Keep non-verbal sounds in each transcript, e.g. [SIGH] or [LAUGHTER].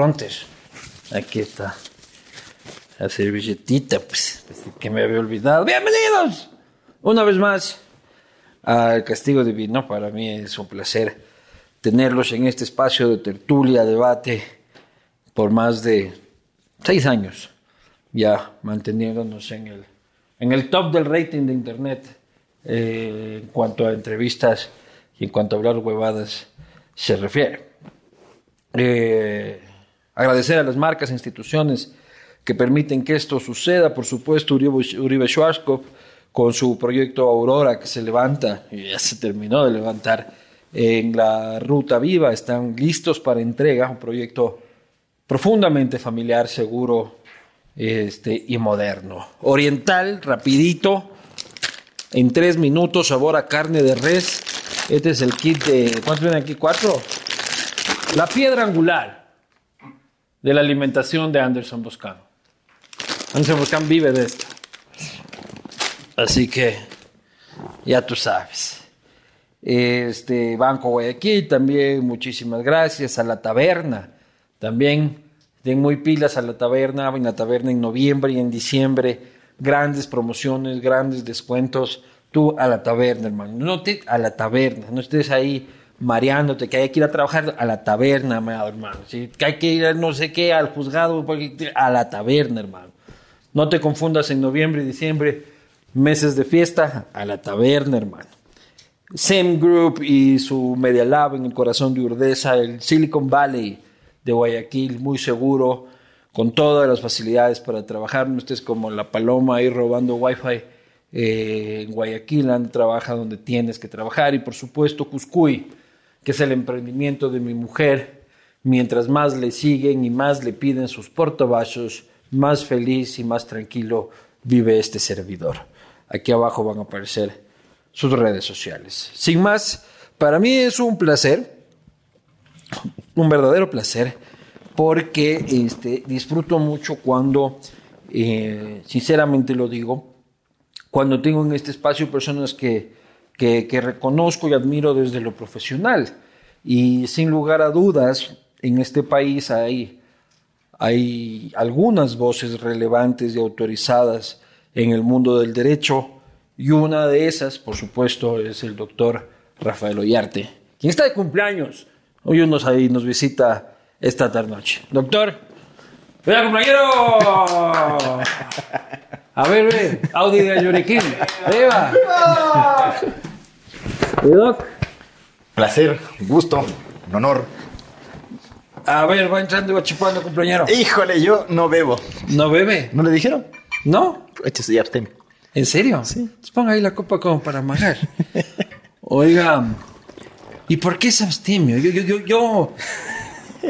Teleprompter. Aquí está. La servilletita, pues, que me había olvidado. ¡Bienvenidos! Una vez más al Castigo Divino. Para mí es un placer tenerlos en este espacio de tertulia, debate, por más de seis años, ya manteniéndonos en el, en el top del rating de Internet eh, en cuanto a entrevistas y en cuanto a hablar huevadas se refiere. Eh, agradecer a las marcas e instituciones que permiten que esto suceda, por supuesto, Uribe, Uribe Schwarzkopf con su proyecto Aurora que se levanta, y ya se terminó de levantar en la Ruta Viva, están listos para entrega, un proyecto profundamente familiar, seguro este, y moderno. Oriental, rapidito, en tres minutos, sabor a carne de res, este es el kit de. ¿Cuántos vienen aquí? ¿Cuatro? La piedra angular de la alimentación de Anderson Boscan. Anderson Boscan vive de esto. Así que ya tú sabes. Este Banco Guayaquil también, muchísimas gracias. A la taberna también. Den muy pilas a la taberna, en la taberna en noviembre y en diciembre. Grandes promociones, grandes descuentos tú a la taberna, hermano. No te a la taberna, no estés ahí mareándote, que hay que ir a trabajar a la taberna, hermano. ¿sí? Que hay que ir a no sé qué, al juzgado, a la taberna, hermano. No te confundas en noviembre y diciembre, meses de fiesta, a la taberna, hermano. Same Group y su Media Lab en el corazón de Urdesa, el Silicon Valley de Guayaquil, muy seguro, con todas las facilidades para trabajar. No estés como la paloma ahí robando wifi eh, en Guayaquil trabaja donde tienes que trabajar y por supuesto Cuscuy, que es el emprendimiento de mi mujer. Mientras más le siguen y más le piden sus portabachos, más feliz y más tranquilo vive este servidor. Aquí abajo van a aparecer sus redes sociales. Sin más, para mí es un placer, un verdadero placer, porque este, disfruto mucho cuando, eh, sinceramente lo digo, cuando tengo en este espacio personas que, que, reconozco y admiro desde lo profesional. Y sin lugar a dudas, en este país hay, hay algunas voces relevantes y autorizadas en el mundo del derecho, y una de esas, por supuesto, es el doctor Rafael Ollarte, quien está de cumpleaños. Hoy nos, ahí nos visita esta tarde noche. Doctor, ¡Venga, compañero! A ver, ve, Audi de Yuriquín. ¡Eva! Doc? Placer, gusto, un honor. A ver, va entrando y va chupando, compañero. Híjole, yo no bebo. ¿No bebe? ¿No le dijeron? ¿No? Échese ya abstemio. ¿En serio? Sí. Pues ponga ahí la copa como para amagar. Oiga, ¿y por qué es abstemio? Yo, yo, yo, yo,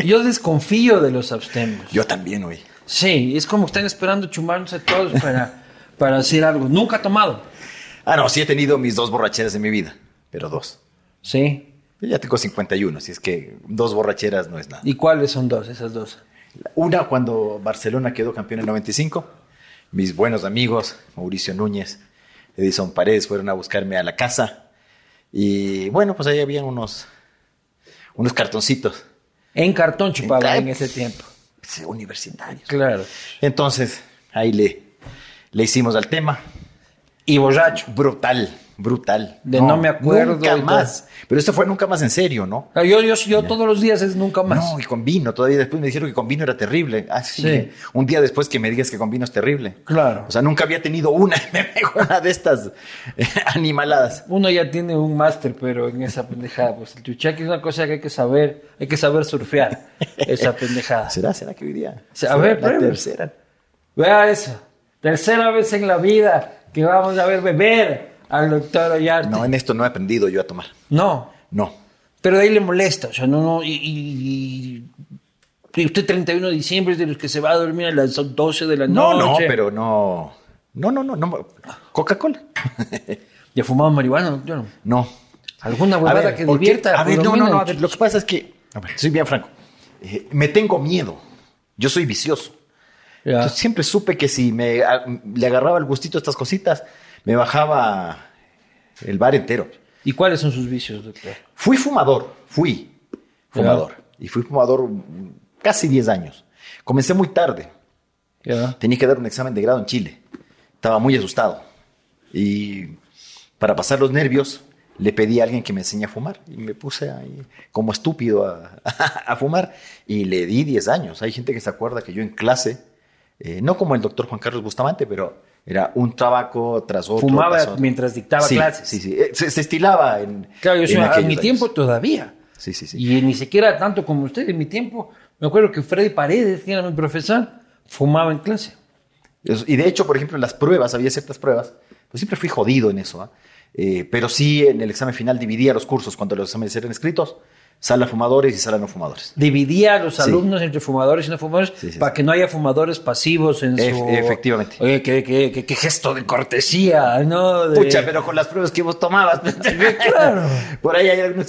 yo desconfío de los abstemios. Yo también, güey. Sí, es como que están esperando chumarse todos para para hacer algo. Nunca ha tomado. Ah, no, sí he tenido mis dos borracheras en mi vida, pero dos. Sí. ya tengo 51, así es que dos borracheras no es nada. ¿Y cuáles son dos, esas dos? Una cuando Barcelona quedó campeón en el 95. Mis buenos amigos, Mauricio Núñez, Edison Paredes, fueron a buscarme a la casa. Y bueno, pues ahí habían unos, unos cartoncitos. En cartón chupaba en, ese tiempo. Universitarios. Claro. Entonces, ahí le, le hicimos al tema. Y borracho. Brutal, brutal. De no, me acuerdo. Nunca más. Pero esto fue nunca más en serio, ¿no? Yo, yo, yo todos los días es nunca más. No, y con vino. Todavía después me dijeron que con vino era terrible. Ah, sí. Un día después que me digas que con vino es terrible. Claro. O sea, nunca había tenido una, [LAUGHS] una de estas eh, animaladas. Uno ya tiene un máster, pero en esa pendejada. Pues el chuchaqui es una cosa que hay que saber. Hay que saber surfear esa pendejada. [LAUGHS] ¿Será? ¿Será que hoy día? A ver, la tercera. Vea eso. Tercera vez en la vida que vamos a ver beber al doctor Ollarte. No, en esto no he aprendido yo a tomar. No. No. Pero de ahí le molesta, o sea, no, no, y, y, usted 31 de diciembre es de los que se va a dormir a las 12 de la noche. No, no, pero no. No, no, no, no. Coca-Cola. [LAUGHS] ¿Ya fumado marihuana? Yo no. No. ¿Alguna huevada que divierta? A ver, no, no, no. A ver, lo que pasa es que, a ver, soy bien franco. Eh, me tengo miedo Yo soy vicioso. Ya. Entonces, siempre supe que si me a- le agarraba el gustito a estas cositas, me bajaba el bar entero. ¿Y cuáles son sus vicios, doctor? Fui fumador, fui fumador. Y fui fumador casi 10 años. Comencé muy tarde. Tenía que dar un examen de grado en Chile. Estaba muy asustado. Y para pasar los nervios, le pedí a alguien que me enseñe a fumar. Y me puse ahí como estúpido a, [LAUGHS] a fumar. Y le di 10 años. Hay gente que se acuerda que yo en clase, eh, no como el doctor Juan Carlos Bustamante, pero era un tabaco tras otro. Fumaba tras otro. mientras dictaba Sí, clases. Sí, sí. Eh, Se, se estilaba en. Claro, yo en aquellos mi años. tiempo todavía. Sí, sí, sí. Y ni siquiera tanto como usted, en mi tiempo. Me acuerdo que Freddy Paredes, que era mi profesor, fumaba en clase. Y de hecho, por ejemplo, en las pruebas, había ciertas pruebas, pues siempre fui jodido en eso, ¿ah? Eh, pero sí en el examen final dividía los cursos cuando los exámenes eran escritos, sala fumadores y sala no fumadores. Dividía a los Sí. alumnos entre fumadores y no fumadores Sí, sí, para que no haya fumadores pasivos en Ef- su... efectivamente. Oye, qué, qué- qué- qué gesto de cortesía, ¿no? De- Pucha, pero con las pruebas que vos tomabas. Claro. [LAUGHS] Por ahí hay algunos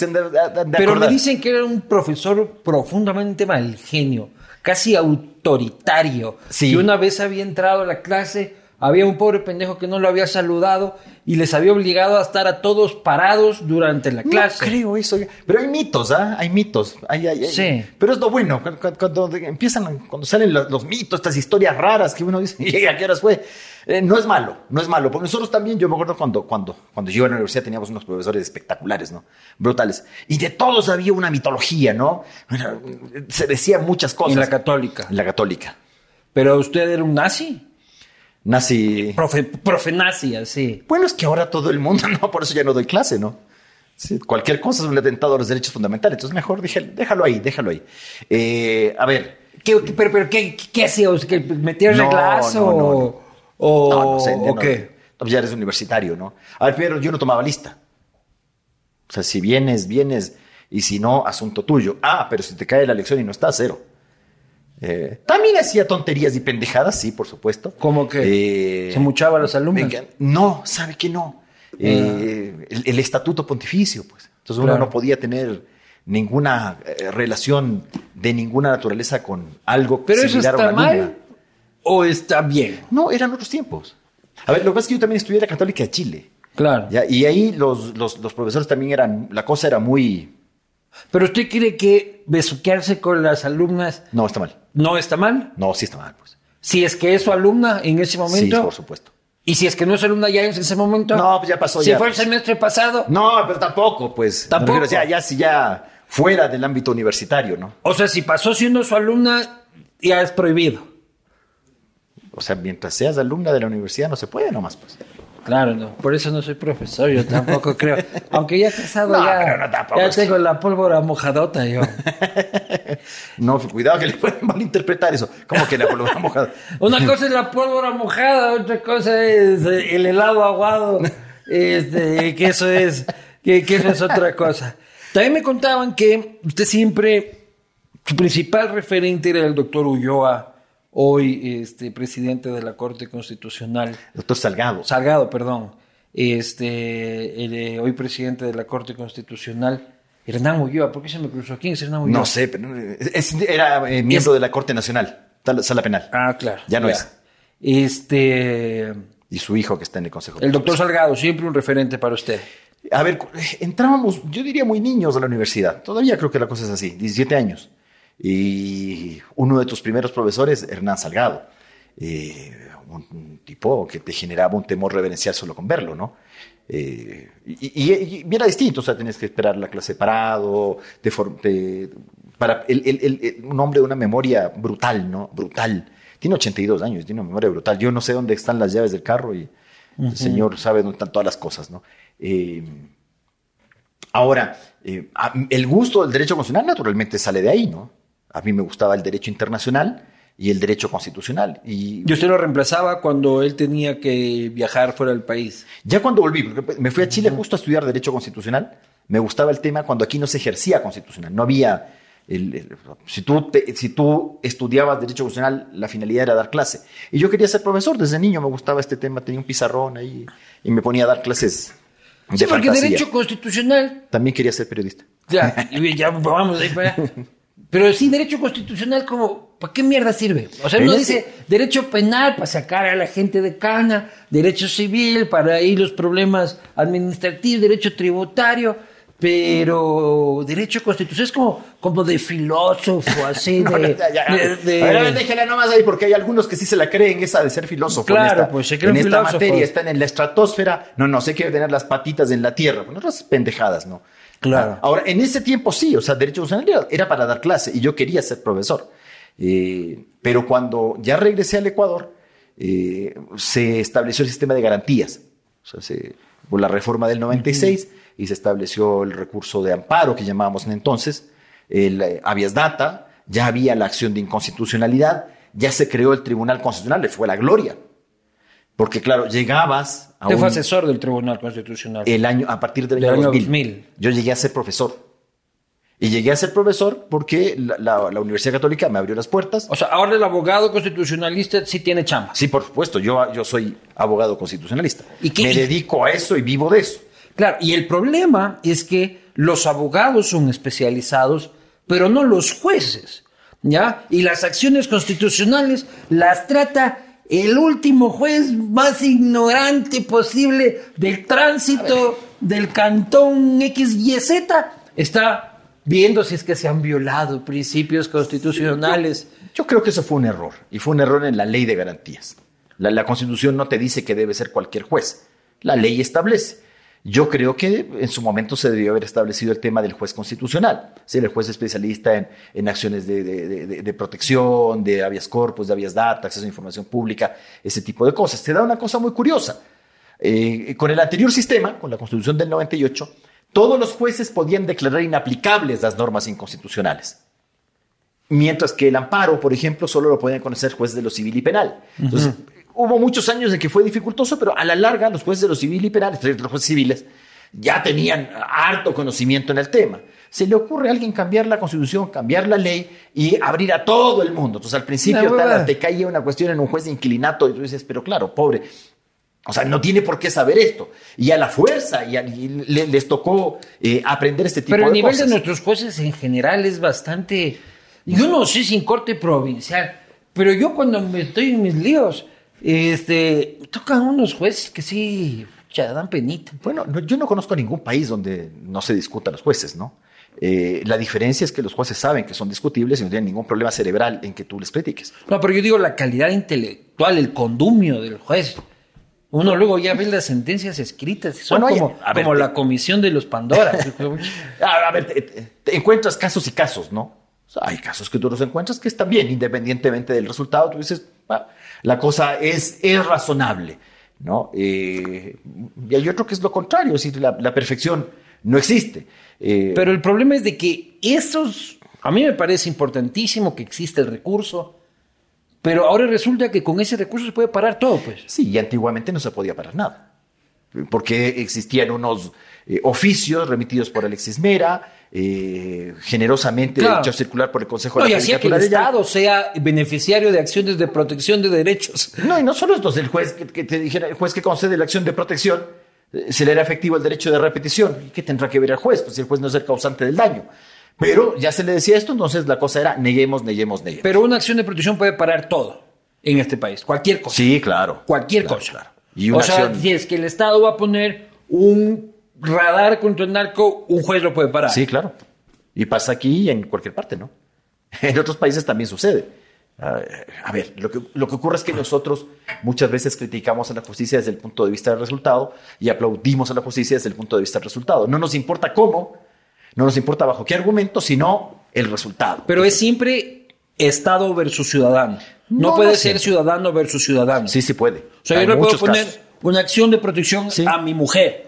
Pero me dicen que era un profesor profundamente mal genio, casi autoritario. Sí. Que una vez había entrado a la clase, había un pobre pendejo que no lo había saludado y les había obligado a estar a todos parados durante la clase. No creo eso. Pero hay mitos, ¿ah? Hay mitos. Hay- hay- hay- Sí. Pero es lo bueno. Cuando, empiezan, cuando salen los, los mitos, estas historias raras que uno dice, [LAUGHS] "¿Y ¿a qué horas fue? Eh, no es malo, no es malo. Porque nosotros también, yo me acuerdo cuando, cuando, cuando yo iba a la universidad teníamos unos profesores espectaculares, ¿no? Brutales. Y de todos había una mitología, ¿no? Se decían muchas cosas. En la católica. En la católica. Pero usted era un nazi. Nazi. Profe, profe nazi, así. Bueno, es que ahora todo el mundo, [LAUGHS] ¿no? Por eso ya no doy clase, ¿no? Sí, cualquier cosa es un atentado a los derechos fundamentales. Entonces, mejor dije, déjalo ahí, déjalo ahí. Eh, a ver. ¿Qué, qué- pero, pero ¿qué, qué hacía? ¿O sea, ¿Que metía No, reglazo? no, no, no. o- ¿O, No, no sé, o no, qué? ya eres universitario, ¿no? A ver, pero yo no tomaba lista. O sea, si vienes, vienes, y si no, asunto tuyo. Ah, pero si te cae la lección y no estás, cero. Eh, también hacía tonterías y pendejadas, sí, por supuesto. ¿Cómo que? Eh, ¿Se muchaba a los alumnos? venga, No, ¿sabe que no? Eh, el, el estatuto pontificio, pues. Entonces uno no podía tener ninguna eh, relación de ninguna naturaleza con algo ¿Pero eso similar a está una alumna. mal o está bien? No, eran otros tiempos. A ver, lo que pasa es que yo también estudié en la Católica de Chile. Claro. ¿ya? Y ahí los, los, los profesores también eran, la cosa era muy... ¿Pero usted cree que besuquearse con las alumnas No, está mal. no está mal? No, sí está mal, pues. Si es que es su alumna en ese Sí, momento. por supuesto. Y si es que no es alumna ya en ese momento. No, pues ya pasó, Si ya, fue el semestre pasado. No, pero tampoco, pues. Tampoco. Refiero, ya, ya, si ya fuera del ámbito universitario, ¿no? O sea, si pasó siendo su alumna, ya es prohibido. O sea, mientras seas alumna de la universidad no se puede nomás, pues. Claro, no. Por eso no soy profesor, yo tampoco [LAUGHS] creo. Aunque ya casado, No, ya, no tampoco ya tengo la pólvora mojadota yo. [LAUGHS] No, cuidado que le pueden malinterpretar eso. Como que la palabra mojada. [LAUGHS] Una cosa es la pólvora mojada, otra cosa es eh, el helado aguado, este, que eso es, que, que eso es otra cosa. También me contaban que usted siempre, su principal referente era el doctor Ulloa, hoy este, presidente de la Corte Constitucional, Doctor Salgado. Salgado, perdón, este, el, eh, hoy presidente de la Corte Constitucional, Hernán Ulloa, ¿por qué se me cruzó? ¿Quién es Hernán Ulloa? No sé, pero es- era eh, miembro de la Corte Nacional, sala penal. Ah, claro. Ya no es. Este, Y su hijo que está en el Consejo. el doctor. Salgado, siempre un referente para usted. A ver, entrábamos, yo diría muy niños a la universidad. Todavía creo que la cosa es así, 17 años. Y uno de tus primeros profesores, Hernán Salgado, eh, un, un tipo que te generaba un temor reverencial solo con verlo, ¿no? Eh, y, y- y era distinto, o sea, tenías que esperar la clase parado, de for- de- para el- el- el- un hombre de una memoria brutal, ¿no? Brutal. Tiene 82 años, tiene una memoria brutal. Yo no sé dónde están las llaves del carro y el señor sabe dónde están todas las cosas, ¿no? Eh, Ahora, eh, el gusto del derecho constitucional naturalmente sale de ahí, ¿no? A mí me gustaba el derecho internacional y el derecho constitucional. Y Y usted lo reemplazaba cuando él tenía que viajar fuera del país. ya cuando volví, porque me fui a Chile justo a estudiar derecho constitucional, me gustaba el tema cuando aquí no se ejercía constitucional, no había... el- el- si, tú te- si tú estudiabas derecho constitucional, la finalidad era dar clase. Y yo quería ser profesor, desde niño me gustaba este tema, tenía un pizarrón ahí y me ponía a dar clases de Sí, porque fantasía. derecho constitucional. También quería ser periodista. Ya, y ya vamos ahí para allá. [LAUGHS] Pero sí, derecho constitucional, como, ¿para qué mierda sirve? O sea, uno dice derecho penal para sacar a la gente de cana, derecho civil para ir los problemas administrativos, derecho tributario, pero derecho constitucional es como, como de filósofo, así [LAUGHS] No, de. ya, ya. de- de- A ver, déjela nomás ahí, porque hay algunos que sí se la creen, esa de ser filósofo. Claro, en esta, pues, se creen en esta filósofos. materia, están en la estratosfera. No, no, se quiere tener las patitas en la tierra. Pues, otras pendejadas, ¿no? Claro. Ah, Ahora, en ese tiempo sí, o sea, derecho constitucional era, para dar clase y yo quería ser profesor. Eh, pero cuando ya regresé al Ecuador, eh, se estableció el sistema de garantías. O sea, se, por la reforma del 96 y se estableció el recurso de amparo que llamábamos en entonces, el eh, habeas data, ya había la acción de inconstitucionalidad, ya se creó el Tribunal Constitucional, le fue la gloria. Porque claro, llegabas a Usted fue un- asesor del Tribunal Constitucional. el año, a partir del Del año, año 2000. 2000. Yo llegué a ser profesor. Y llegué a ser profesor porque la, la- la Universidad Católica me abrió las puertas. O sea, ahora el abogado constitucionalista sí tiene chamba. Sí, por supuesto, yo, yo soy abogado constitucionalista. ¿Y qué- me dedico a eso y vivo de eso. Claro, y el problema es que los abogados son especializados, pero no los jueces, ¿ya? Y las acciones constitucionales las trata el último juez más ignorante posible del tránsito del cantón XYZ. Está viendo si es que se han violado principios constitucionales. Yo creo que eso fue un error. Y fue un error en la ley de garantías. La, la Constitución no te dice que debe ser cualquier juez. La ley establece. Yo creo que en su momento se debió haber establecido el tema del juez constitucional. El juez especialista en, acciones de, protección, de habeas corpus, de habeas data, acceso a información pública, ese tipo de cosas. Te da una cosa muy curiosa. Eh, con el anterior sistema, con la Constitución del 98, todos los jueces podían declarar inaplicables las normas inconstitucionales. Mientras que el amparo, por ejemplo, solo lo podían conocer jueces de lo civil y penal. Entonces, hubo muchos años en que fue dificultoso, pero a la larga los jueces de lo civil y penal, los jueces civiles, ya tenían harto conocimiento en el tema. Se le ocurre a alguien cambiar la constitución, cambiar la ley y abrir a todo el mundo. Entonces, al principio te caía una cuestión en un juez de inquilinato y tú dices, pero claro, pobre, o sea, no tiene por qué saber esto. Y a la fuerza, y, a- y le- les tocó eh, aprender este tipo Pero el de nivel cosas. de nuestros jueces en general es bastante. Yo no sé sin corte provincial, pero yo cuando me estoy en mis líos, este, tocan unos jueces que sí, ya dan penita. Bueno, no- yo no conozco ningún país donde no se discutan los jueces, ¿no? Eh, la diferencia es que los jueces saben que son discutibles y no tienen ningún problema cerebral en que tú les critiques. No, pero yo digo la calidad intelectual, el condumio del juez. Uno luego ya ve las sentencias escritas, son Bueno, como, a ver, como te- la comisión de los Pandora. [LAUGHS] A, ver, te, te- te encuentras casos y casos, ¿no? O sea, hay casos que tú los encuentras que están bien, independientemente del resultado. Tú dices, "Ah, la cosa es, es razonable, ¿no? Eh, y hay otro que es lo contrario, es decir, la, la perfección no existe. Eh, Pero el problema es de que esos, a mí me parece importantísimo que exista el recurso, pero ahora resulta que con ese recurso se puede parar todo, pues. Sí, y antiguamente no se podía parar nada. Porque existían unos eh, oficios remitidos por Alexis Mera, eh, generosamente Claro. hechos circular por el Consejo No, de y la hacía que el Estado sea beneficiario de acciones de protección de derechos. No, y no solo esto, el juez que, que te dijera, el juez que concede la acción de protección, eh, se le era efectivo el derecho de repetición. ¿Y qué tendrá que ver el juez? Pues si el juez no es el causante del daño. Pero ya se le decía esto, entonces la cosa era neguemos, neguemos, neguemos. Pero una acción de protección puede parar todo en este país, cualquier cosa. sí, claro. Cualquier Claro, cosa. claro. Y una o sea, acción- si es que el Estado va a poner un radar contra el narco, un juez lo puede parar. Sí, claro. Y pasa aquí y en cualquier parte, ¿no? [LAUGHS] En otros países también sucede. Ah, a ver, lo que, lo que ocurre es que nosotros muchas veces criticamos a la justicia desde el punto de vista del resultado y aplaudimos a la justicia desde el punto de vista del resultado. No nos importa cómo, no nos importa bajo qué argumento, sino el resultado. Pero es siempre Estado versus ciudadano. No, No, puede no ser ciudadano versus ciudadano. Sí, sí puede. O sea, Hay yo le puedo poner casos. una acción de protección Sí. a mi mujer.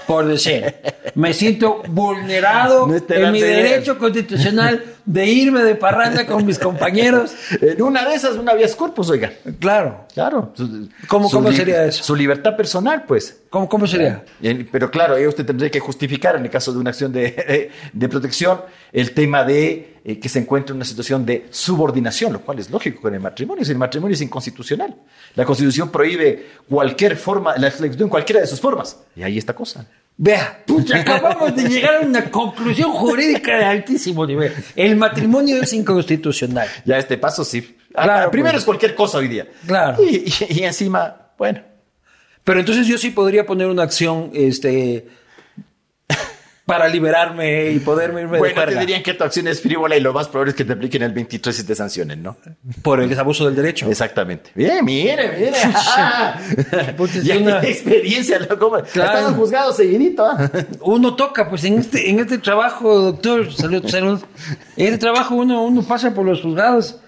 Por decir, me siento vulnerado No en mi derecho constitucional de irme de parranda con mis compañeros. En una de esas, una habeas corpus, oiga. Claro. Claro. ¿Cómo- cómo sería eso? Su libertad personal, pues. ¿Cómo, cómo sería? Pero claro, ahí usted tendría que justificar, en el caso de una acción de, de protección, el tema de eh, que se encuentra en una situación de subordinación, lo cual es lógico con el matrimonio. Si el matrimonio es inconstitucional, la Constitución prohíbe cualquier forma, la en cualquiera de sus formas. Y ahí está cosa. Vea, pucha, acabamos de llegar a una conclusión jurídica de altísimo nivel. El matrimonio es inconstitucional. Ya este paso sí. Claro, Primero pues. es cualquier cosa hoy día. Claro. Y, y- y encima, bueno. Pero entonces yo sí podría poner una acción este, para liberarme y poderme irme de Bueno, te dirían que tu acción es frívola y lo más probable es que te apliquen el 23 y te sancionen, ¿no? por el abuso del derecho. Exactamente. Bien, mire, mire. Ah. [LAUGHS] Ya una- experiencia, loco. Claro. Están juzgados seguidito. ¿ah? [LAUGHS] Uno toca, pues en este, en este trabajo, doctor, salud, salud. En este trabajo uno, uno pasa por los juzgados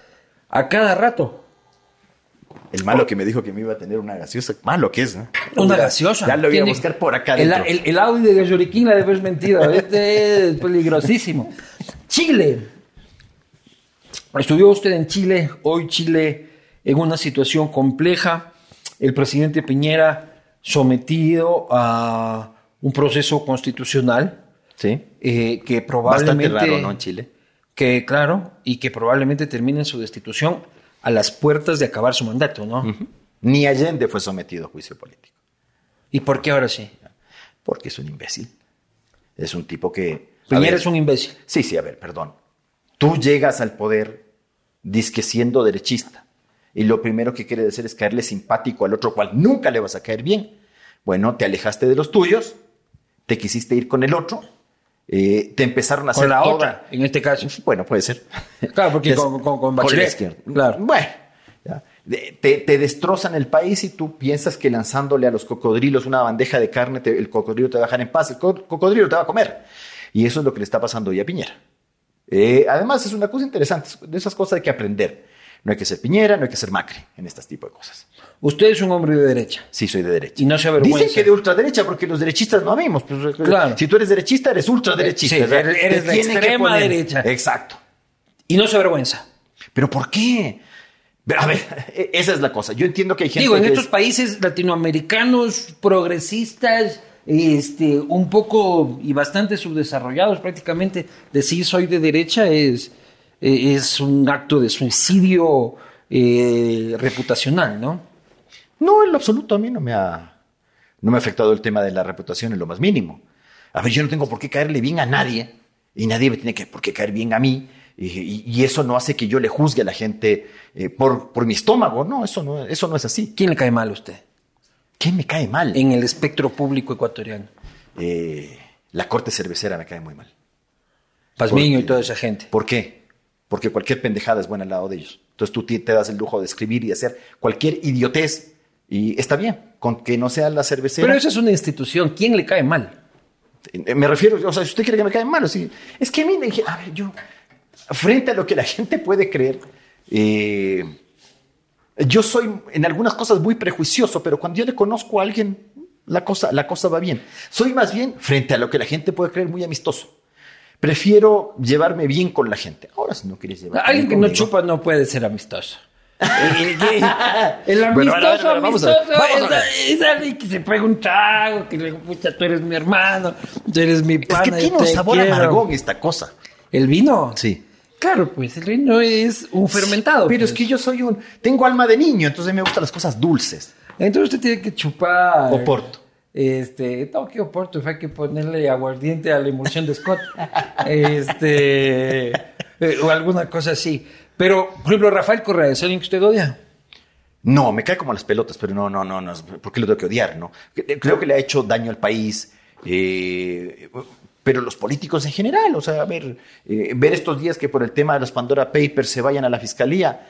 a cada rato. El malo que me dijo que me iba a tener una gaseosa. Malo que es, ¿no? Una gaseosa. Ya lo voy a buscar por acá El, dentro. el, el Audi de Galloriquín la debe haber mentido. Este es peligrosísimo. Chile. Estudió usted en Chile. Hoy Chile en una situación compleja. El presidente Piñera sometido a un proceso constitucional Sí. eh, que Bastante probablemente... raro, ¿no? En Chile. Que, claro, y que probablemente termine en su destitución a las puertas de acabar su mandato, ¿no? Ni Allende fue sometido a juicio político. ¿Y por qué ahora sí? Porque es un imbécil. Es un tipo que. Piñera ver, es un imbécil. Sí, sí, a ver, perdón. Tú llegas al poder disque siendo derechista y lo primero que quieres hacer es caerle simpático al otro cual nunca le vas a caer bien. Bueno, te alejaste de los tuyos, te quisiste ir con el otro, eh, te empezaron a hacer Con la toda- otra, en este caso. Bueno, puede ser. Claro, porque con- con- con la Bachelet, izquierda. claro. Bueno, ya. Te, te destrozan el país y tú piensas que lanzándole a los cocodrilos una bandeja de carne, te- el cocodrilo te va a dejar en paz, el co- cocodrilo te va a comer. Y eso es lo que le está pasando hoy a Piñera. Eh, además, es una cosa interesante, de esas cosas hay que aprender. No hay que ser Piñera, no hay que ser Macri en este tipo de cosas. Usted es un hombre de derecha. Sí, soy de derecha. Y no se avergüenza. Dicen que de ultraderecha, porque los derechistas no habemos. Pues, Claro. Si tú eres derechista, eres ultraderechista. Sí, eres- que extrema derecha. Exacto. Y no se avergüenza. ¿Pero por qué? Pero, A ver, [LAUGHS] esa es la cosa. Yo entiendo que hay gente Digo, en que estos es- países latinoamericanos, progresistas, este, un poco y bastante subdesarrollados prácticamente, decir soy de derecha es, eh, es un acto de suicidio eh, reputacional, ¿no? No, en lo absoluto a mí no me ha no me ha afectado el tema de la reputación en lo más mínimo. A ver, yo no tengo por qué caerle bien a nadie y nadie me tiene que, por qué caer bien a mí y, eso no hace que yo le juzgue a la gente eh, por, por mi estómago. No, eso no, eso no es así. ¿Quién le cae mal a usted ¿Quién me cae mal? en el espectro público ecuatoriano? Eh, la corte cervecera me cae muy mal. Pazmiño y toda esa gente. ¿Por qué? Porque cualquier pendejada es buena al lado de ellos. Entonces tú te das el lujo de escribir y hacer cualquier idiotez y está bien, con que no sea la cervecera. Pero esa es una institución. ¿Quién le cae mal? Eh, Me refiero, o sea, si usted quiere que me caigan mal, sí. es que a mí, a ver, yo, frente a lo que la gente puede creer, eh, yo soy en algunas cosas muy prejuicioso, pero cuando yo le conozco a alguien, la cosa, la cosa va bien. Soy más bien, frente a lo que la gente puede creer, muy amistoso. Prefiero llevarme bien con la gente. Ahora, si no quieres llevar Alguien que no chupa no puede ser amistoso. [LAUGHS] El, el a ver, a ver, amistoso, vamos amistoso es, es alguien que se pega un trago, que le pucha, tú eres mi hermano, tú eres mi Es pana. que yo tiene un sabor quiero. amargón esta cosa. ¿El vino? Sí. Claro, pues el vino es un fermentado. Pero pues. es que yo soy un, tengo alma de niño, entonces me gustan las cosas dulces. Entonces usted tiene que chupar. Oporto. Este, no, que Oporto, hay que ponerle aguardiente a la emulsión de Scott. [LAUGHS] este, eh, o alguna cosa así. Pero, por ejemplo, Rafael Correa, ¿es alguien que usted odia? No, me cae como las pelotas, pero no, no, no, no. ¿Por qué lo tengo que odiar? No? Creo que le ha hecho daño al país. eh, pero los políticos en general, o sea, a ver, eh, ver estos días que por el tema de los Pandora Papers se vayan a la fiscalía.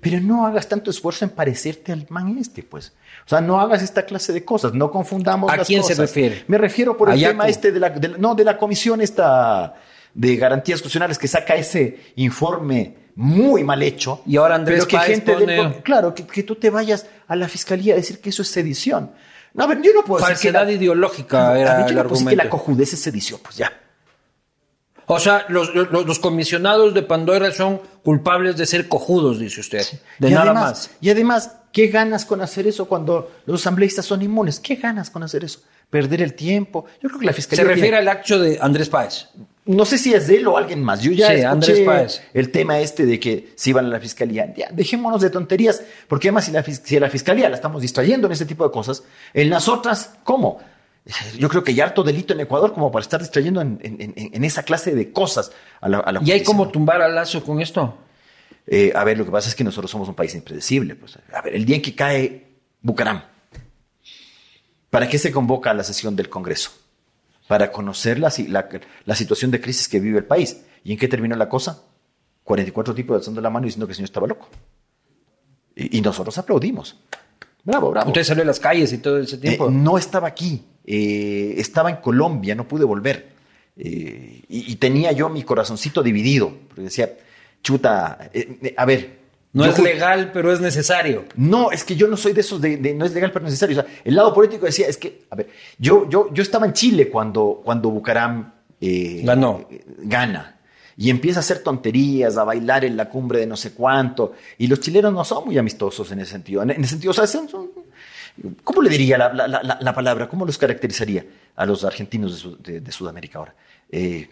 Pero no hagas tanto esfuerzo en parecerte al man este, pues. O sea, no hagas esta clase de cosas, no confundamos ¿A las quién se refiere? Me refiero por ¿A el tema este de la, de la- no, de la comisión esta de garantías constitucionales que saca ese informe muy mal hecho. Y ahora Andrés pero que Páez gente del pone- claro, que, que tú te vayas a la fiscalía a decir que eso es sedición. No, a ver, yo no puedo decir que la, ideológica a era ver, yo el no puedo decir que la cojudez es sedición, pues ya. O sea, los, los, los comisionados de Pandora son culpables de ser cojudos, dice usted. De y nada además, más. Y además, ¿qué ganas con hacer eso cuando los asambleístas son inmunes? ¿Qué ganas con hacer eso? Perder el tiempo. Yo creo que la fiscalía. Se refiere tiene- al acto de Andrés Páez. No sé si es de él o alguien más. Yo ya Sí, Andrés Páez. el tema este de que se iban a la fiscalía. Ya, dejémonos de tonterías, porque además si la, si a la fiscalía la estamos distrayendo en este tipo de cosas, en las otras, ¿cómo? Yo creo que hay harto delito en Ecuador como para estar distrayendo en, en- en- en esa clase de cosas a la, a la ¿Y hay cómo tumbar al lazo con esto? Eh, a ver, lo que pasa es que nosotros somos un país impredecible. Pues. A ver, el día en que cae Bucaram, ¿para qué se convoca a la sesión del Congreso? Para conocer la, si- la- la situación de crisis que vive el país. ¿Y en qué terminó la cosa? 44 tipos alzando la mano y diciendo que el señor estaba loco. Y, y nosotros aplaudimos. Bravo, bravo. Usted salió a las calles y todo ese Eh, tiempo. no estaba aquí, eh, estaba en Colombia, no pude volver. Eh, y, y tenía yo mi corazoncito dividido, porque decía, chuta, a ver. no es legal, pero es necesario. No, es que yo no soy de esos de, de no es legal pero necesario. O sea, el lado político decía, es que, a ver, yo, yo, yo estaba en Chile cuando, cuando Bucaram Ganó. gana. Y empieza a hacer tonterías, a bailar en la cumbre de no sé cuánto. Y los chilenos no son muy amistosos en ese sentido. En, ese sentido, o sea, son- ¿cómo le diría la, la- la- la palabra? ¿Cómo los caracterizaría a los argentinos de, de- Sudamérica ahora? Eh,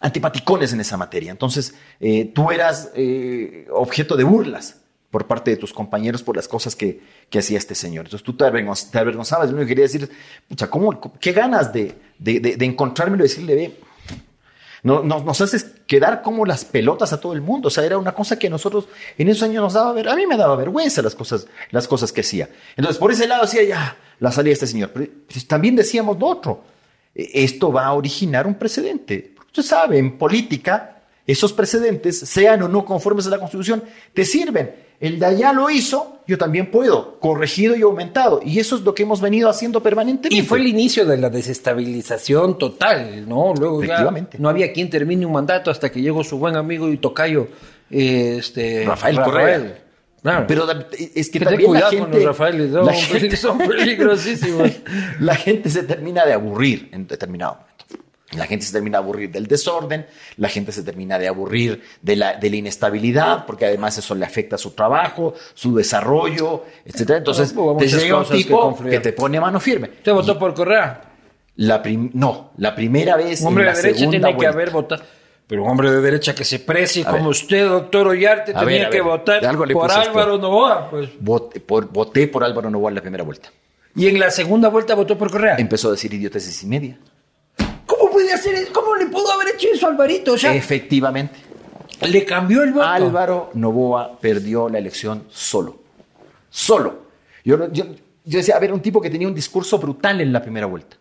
antipaticones en esa materia. Entonces, eh, tú eras eh, objeto de burlas por parte de tus compañeros por las cosas que, que hacía este señor. Entonces tú te, avergonz- te avergonzabas. Lo único que quería decir, pucha, ¿cómo, ¿qué ganas de, de, de, de encontrármelo y decirle, ve, no, nos, haces quedar como las pelotas a todo el mundo. O sea, era una cosa que nosotros en esos años nos daba ver. A mí me daba vergüenza las cosas, las cosas que hacía. Entonces, por ese lado decía ya la salida este señor. Pero pues, también decíamos lo otro. eh, Esto va a originar un precedente. Usted sabe, en política, esos precedentes, sean o no conformes a la Constitución, te sirven. El de allá lo hizo, yo también puedo, corregido y aumentado. Y eso es lo que hemos venido haciendo permanentemente. Y fue el inicio de la desestabilización total, ¿no? Luego ya no había quien termine un mandato hasta que llegó su buen amigo y tocayo, este, Rafael Correa. Claro. Pero es que Que ten también la cuidado gente, no, la [LAUGHS] gente- son peligrosísimos. [LAUGHS] la gente se termina de aburrir en determinado momento. La gente se termina de aburrir del desorden, la gente se termina de aburrir de la, de la inestabilidad, porque además eso le afecta a su trabajo, su desarrollo, etcétera. Entonces, Hubo te llega un que tipo confluyeron. que, te pone mano firme. ¿Usted votó por Correa? La no, la primera vez Un hombre en de la derecha tiene que haber votado. Pero un hombre de derecha que se precie A como ver. usted, doctor Ollarte, A tenía ver, que ver, votar algo por usted. Álvaro Novoa. Pues. Voté por, voté por Álvaro Novoa en la primera vuelta. Y en la segunda vuelta votó por Correa. Empezó a decir idioteces y media. ¿Cómo puede hacer eso? ¿Cómo le pudo haber hecho eso a Alvarito? O sea, Efectivamente. le cambió el voto. Álvaro Novoa perdió la elección solo. Solo. Yo, yo, yo decía, a ver, un tipo que tenía un discurso brutal en la primera vuelta.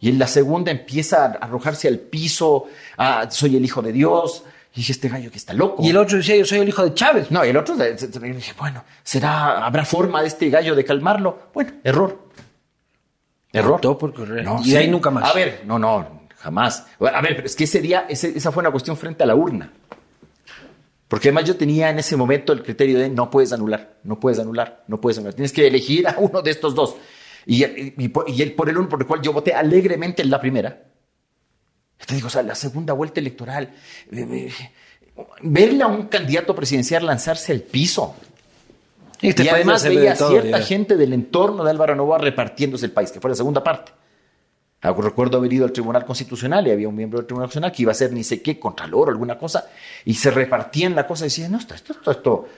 Y en la segunda empieza a arrojarse al piso, a, soy el hijo de Dios. Y dije, este gallo que está loco. Y el otro decía, yo soy el hijo de Chávez. No, y el otro, dije, bueno, ¿será, habrá forma de este gallo de calmarlo? Bueno, error. Error. Votó por Correa. No, y sí. de ahí nunca más. A ver, no, no, jamás. A ver, pero es que ese día, ese- esa fue una cuestión frente a la urna. Porque además yo tenía en ese momento el criterio de no puedes anular, no puedes anular, no puedes anular. Tienes que elegir a uno de estos dos. Y, y, y por- y el, por el uno por el cual yo voté alegremente en la primera. Te digo, o sea, la segunda vuelta electoral. eh, eh, verle a un candidato presidencial lanzarse al piso. Y además veía todo, cierta ya. gente del entorno de Álvaro Novoa repartiéndose el país, que fue la segunda parte. Recuerdo haber ido al Tribunal Constitucional y había un miembro del Tribunal Constitucional que iba a hacer ni sé qué, contralor o alguna cosa, y se repartían la cosa y decían, no, esto, esto, esto, esto.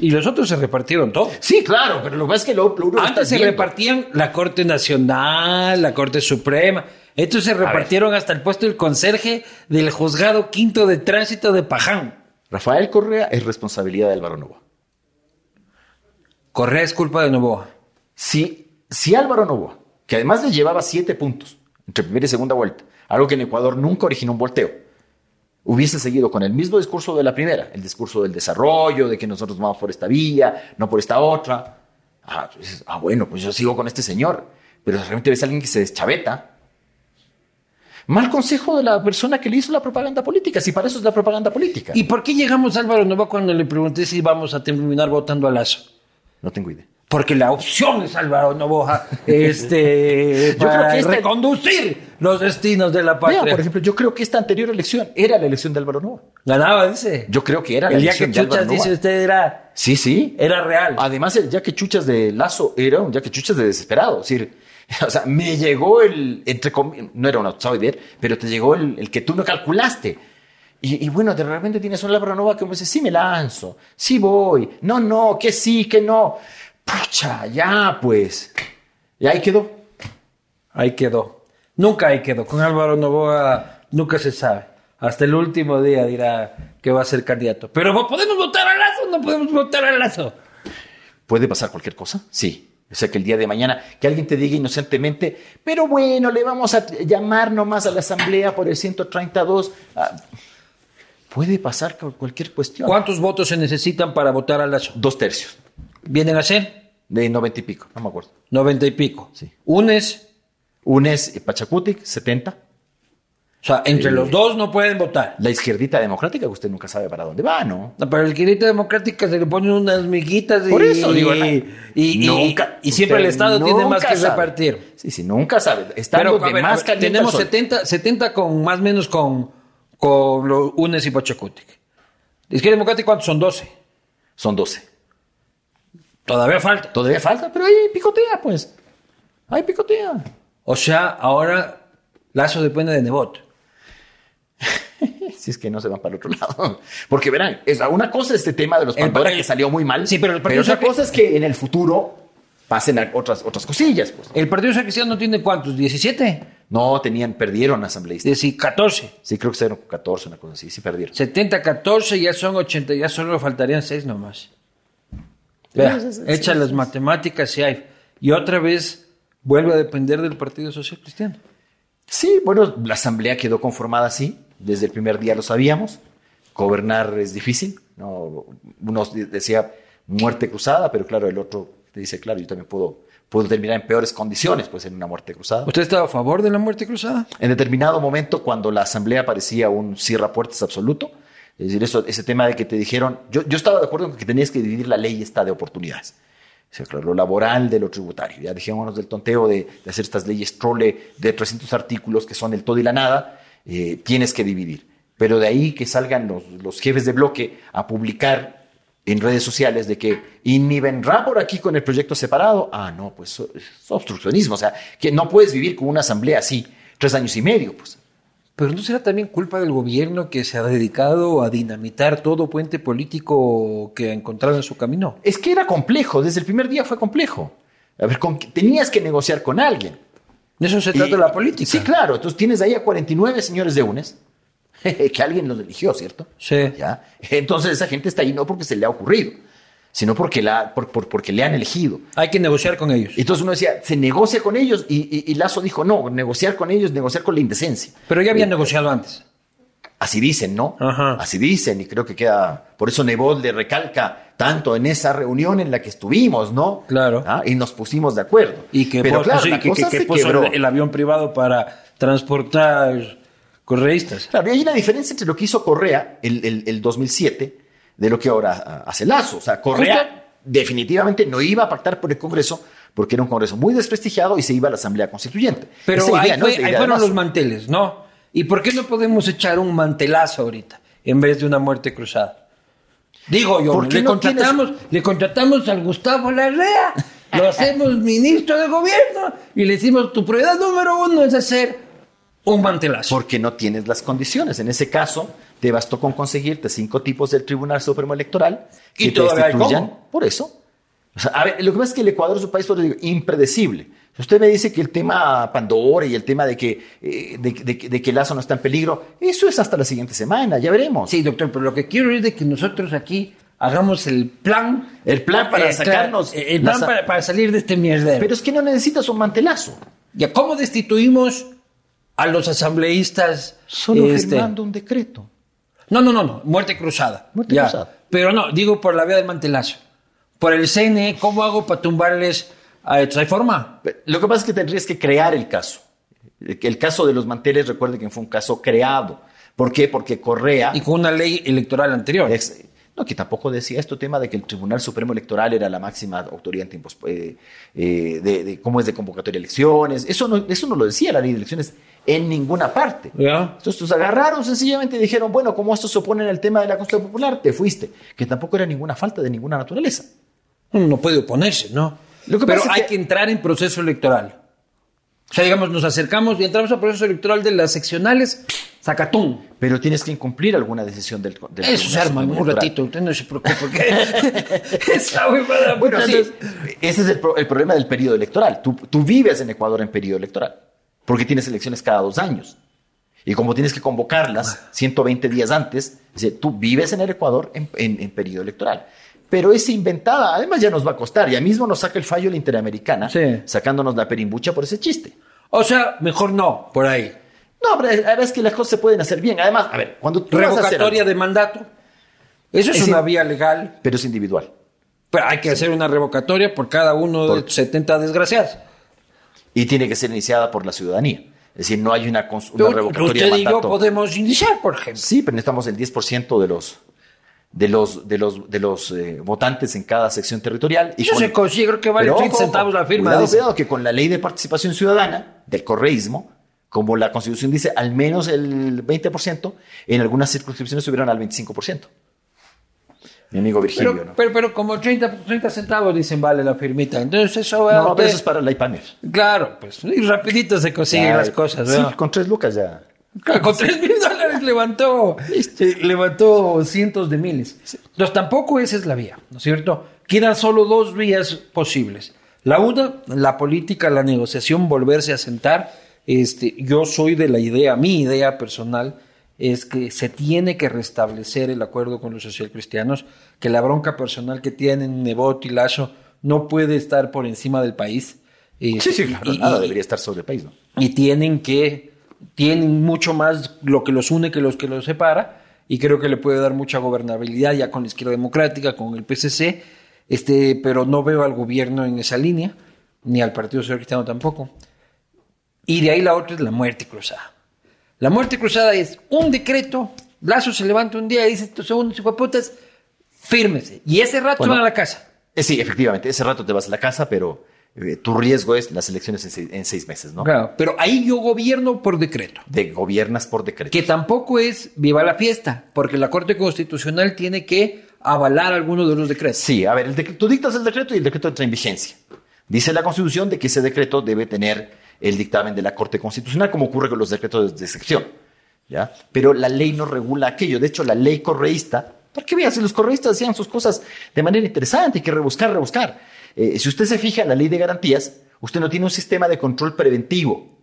Y los otros se repartieron todo. Sí, claro, pero lo que pasa es que lo, lo Antes se viendo. repartían la Corte Nacional, la Corte Suprema. Estos se repartieron hasta el puesto del conserje del juzgado quinto de tránsito de Paján. Rafael Correa es responsabilidad de Álvaro Novoa. Correa es culpa de Novoa. Si, si Álvaro Novoa, que además le llevaba siete puntos entre primera y segunda vuelta, algo que en Ecuador nunca originó un volteo, hubiese seguido con el mismo discurso de la primera, el discurso del desarrollo, de que nosotros vamos por esta vía, no por esta otra. Ah, pues, ah, bueno, pues yo sigo con este señor, pero realmente ves a alguien que se deschaveta. Mal consejo de la persona que le hizo la propaganda política, si para eso es la propaganda política. ¿Y por qué llegamos a Álvaro Novoa cuando le pregunté si vamos a terminar votando a Lazo? No tengo idea. Porque la opción es Álvaro Novoa, [LAUGHS] este, Yo para creo que esta- reconducir los destinos de la patria. Vea, por ejemplo, yo creo que esta anterior elección era la elección de Álvaro Novoa. Ganaba, dice. Yo creo que era la El día elección que de Álvaro Chuchas dice Novoa. usted era, Sí, sí. era real. Además, el Yaque Chuchas de Lazo era un Yaque Chuchas de desesperado. Es decir, [LAUGHS] o sea, me llegó el, entre no era un outsider, pero te llegó el, el que tú no calculaste. Y, y bueno, de repente tienes un Álvaro Nova que me dice, sí me lanzo, sí voy, no, no, que sí, que no. Pucha, ya pues. Y ahí quedó. Ahí quedó. Nunca ahí quedó. Con Álvaro Novoa nunca se sabe. Hasta el último día dirá que va a ser candidato. Pero ¿podemos votar a Lazo no podemos votar a Lazo? ¿Puede pasar cualquier cosa? Sí. O sea, que el día de mañana, que alguien te diga inocentemente, pero bueno, le vamos a llamar nomás a la asamblea por el 132. Ah, puede pasar cualquier cuestión. ¿Cuántos votos se necesitan para votar a Lazo? Dos tercios. ¿Vienen a ser? De noventa y pico, no me acuerdo. Noventa y pico. Sí. ¿Unes? Unes Pachacutic, 70. O sea, entre los dos no pueden votar. La izquierdita democrática, que usted nunca sabe para dónde va, ¿no? No, pero la izquierdita democrática se le ponen unas miguitas y, Por eso digo, y, y- nunca- y siempre el Estado tiene más que sabe. repartir. Sí, sí, nunca sabe. Pero de ver, más ver, tenemos al sol. 70, 70 con más o menos con, con los UNES y Pachacutic. La izquierda democrática, ¿cuántos son? 12. Son 12. Todavía falta. Todavía falta, pero ahí picotea, pues. Ahí picotea. O sea, ahora Lazo depende de Nebot. [LAUGHS] Si es que no se van para el otro lado. Porque verán, es una cosa este tema de los Pandora que salió muy mal. Sí, pero el partido otra cosa es que en el futuro pasen otras, otras cosillas, pues. ¿El Partido Social Cristiano tiene cuántos? ¿17? No, tenían, perdieron asambleístas. 10 14. Sí, creo que fueron 14, una cosa así, sí perdieron. 70, 14, ya son 80, ya solo faltarían 6 nomás. Vea, Sí, sí, sí, echa las matemáticas y hay. Y otra vez vuelve a depender del Partido Social Cristiano. Sí, bueno, la asamblea quedó conformada así, desde el primer día lo sabíamos. Gobernar es difícil, ¿no? Uno decía muerte cruzada, pero claro, el otro te dice, claro, yo también puedo, puedo terminar en peores condiciones, pues en una muerte cruzada. ¿Usted estaba a favor de la muerte cruzada? En determinado momento, cuando la asamblea parecía un cierra puertas absoluto, es decir, eso, ese tema de que te dijeron, yo, yo estaba de acuerdo en que tenías que dividir la ley esta de oportunidades. O sea, claro, lo laboral de lo tributario. Ya dejémonos del tonteo de, hacer estas leyes trole de 300 artículos que son el todo y la nada, eh, tienes que dividir. Pero de ahí que salgan los, los jefes de bloque a publicar en redes sociales de que y ni por aquí con el proyecto separado. Ah, no, pues es obstruccionismo. O sea, que no puedes vivir con una asamblea así tres años y medio, pues. Pero ¿no será también culpa del gobierno que se ha dedicado a dinamitar todo puente político que ha encontrado en su camino? Es que era complejo, desde el primer día fue complejo. A ver, con- tenías que negociar con alguien. De eso se trata Y- la política. Sí, claro. Entonces tienes ahí a 49 señores de UNES, [LAUGHS] que alguien los eligió, ¿cierto? Sí. ¿Ya? Entonces esa gente está ahí no porque se le ha ocurrido, sino porque, la, por- por- porque le han elegido. Hay que negociar con ellos. Y Entonces uno decía, se negocia con ellos y, y- y Lazo dijo, no, negociar con ellos, negociar con la indecencia. Pero ya habían negociado antes. Así dicen, ¿no? Ajá. Así dicen, y creo que queda. Por eso Nebot le recalca tanto en esa reunión en la que estuvimos, ¿no? Claro. Ah, Y nos pusimos de acuerdo. Y que, Pero claro, sí, la que- cosa que- que se puso quebró. el, el avión privado para transportar correístas. Claro, y hay una diferencia entre lo que hizo Correa el, el- el 2007 de lo que ahora ah, hace Lazo. O sea, Correa definitivamente no iba a pactar por el Congreso porque era un Congreso muy desprestigiado y se iba a la Asamblea Constituyente. Pero ahí, idea, ¿no? fue- ahí fueron los manteles, ¿no? ¿Y por qué no podemos echar un mantelazo ahorita en vez de una muerte cruzada? Digo yo, ¿Por qué le, no contratamos, le contratamos al Gustavo Larrea, lo [LAUGHS] hacemos ministro de gobierno y le decimos tu prioridad número uno es hacer un mantelazo. Porque no tienes las condiciones. En ese caso, te bastó con conseguirte cinco tipos del Tribunal Supremo Electoral que Y te destituyan. Por eso. O sea, a ver, lo que pasa es que el Ecuador es un país, por digo, impredecible. Usted me dice que el tema Pandora y el tema de que, eh, de, de de que Lazo no está en peligro, eso es hasta la siguiente semana, ya veremos. Sí, doctor, pero lo que quiero es de que nosotros aquí hagamos el plan. El plan para Eh, sacarnos claro, El plan para, para salir de este mierdero. Pero es que no necesitas un mantelazo. ¿Ya cómo destituimos a los asambleístas? Solo este, firmando un decreto. No, no, no, no, muerte cruzada. Muerte Ya. cruzada. Pero no, digo por la vía del mantelazo. Por el CNE, ¿cómo hago para tumbarles a estos? ¿Hay forma? Lo que pasa es que tendrías que crear el caso. El el caso de los manteles, recuerde que fue un caso creado. ¿Por qué? Porque Correa... Y con una ley electoral anterior. Ex- no, que tampoco decía esto tema de que el Tribunal Supremo Electoral era la máxima autoridad en tiempos, eh, eh, de, de cómo es de convocatoria de elecciones. Eso no, eso no lo decía la ley de elecciones en ninguna parte. Entonces, pues, agarraron sencillamente y dijeron, bueno, como esto se opone al tema de la Constitución Popular, te fuiste. Que tampoco era ninguna falta de ninguna naturaleza. Uno no puede oponerse, ¿no? Lo que Pero hay que- que entrar en proceso electoral. O sea, digamos, nos acercamos y entramos al proceso electoral de las seccionales Sacatún. Pero tienes que incumplir alguna decisión del, del Eso se arma en un ratito, usted no se preocupe. Porque [LAUGHS] esa huevada, Bueno, sí, ese es el, pro- el problema del periodo electoral. Tú, tú vives en Ecuador en periodo electoral, porque tienes elecciones cada dos años. Y como tienes que convocarlas 120 días antes, tú vives en el Ecuador en, en- en periodo electoral. Pero es inventada, además ya nos va a costar. Ya mismo nos saca el fallo la Interamericana, Sí. sacándonos la perimbucha por ese chiste. O sea, mejor no, por ahí. No, pero la verdad es que las cosas se pueden hacer bien. Además, a ver, cuando tú vas a hacer Revocatoria algo, de mandato. Eso es, Es una vía legal. pero es individual. Pero hay que hacer una revocatoria por cada uno de Por- 70 desgraciados. Y tiene que ser iniciada por la ciudadanía. Es decir, no hay una, una Pero revocatoria Usted de y yo mandato. podemos iniciar, por ejemplo. Sí, pero necesitamos el 10% de los de los de los de los eh, votantes en cada sección territorial. Eso se consigue, creo que vale Pero 30 ojo, centavos la firma. Cuidado, cuidado, que con la ley de participación ciudadana del correísmo, como la Constitución dice, al menos el 20%, en algunas circunscripciones subieron al 25%. Mi amigo Virgilio, Pero, ¿no? pero, pero como 30, 30 centavos dicen vale la firmita. Entonces eso no, a pero eso es para la IPANER. Claro, pues y rapidito se consiguen las cosas. Sí, ¿no? con tres lucas ya. Claro, Con 3 mil dólares levantó, este, levantó cientos de miles. Entonces tampoco esa es la vía, ¿no es cierto? Quedan solo dos vías posibles. La una, la política, la negociación, volverse a sentar. Este, yo soy de la idea, mi idea personal es que se tiene que restablecer el acuerdo con los socialcristianos, que la bronca personal que tienen Nebot y Lazo no puede estar por encima del país. Sí, Este, sí, claro, y- nada debería estar sobre el país, ¿no? y tienen que tienen mucho más lo que los une que los que los separa y creo que le puede dar mucha gobernabilidad ya con la izquierda democrática con el PCC este pero no veo al gobierno en esa línea ni al Partido Social Cristiano tampoco y de ahí la otra es la muerte cruzada la muerte cruzada es un decreto Lazo se levanta un día y dice estos segundos putas fírmese y ese rato Bueno. van a la casa Eh, sí, efectivamente, ese rato te vas a la casa, pero eh, tu riesgo es las elecciones en seis, en seis meses, ¿no? Claro, pero ahí yo gobierno por decreto De gobiernas por decreto. Que tampoco es viva la fiesta, porque la Corte Constitucional tiene que avalar algunos de los decretos. Sí, a ver, el tú dictas el decreto y el decreto entra en vigencia. Dice la Constitución de que ese decreto debe tener el dictamen de la Corte Constitucional, como ocurre con los decretos de excepción. ¿ya? Pero la ley no regula aquello. De hecho, la ley correísta, ¿para qué veas? Si los correístas hacían sus cosas de manera interesante, hay que rebuscar, rebuscar. Eh, si usted se fija en la ley de garantías, usted no tiene un sistema de control preventivo,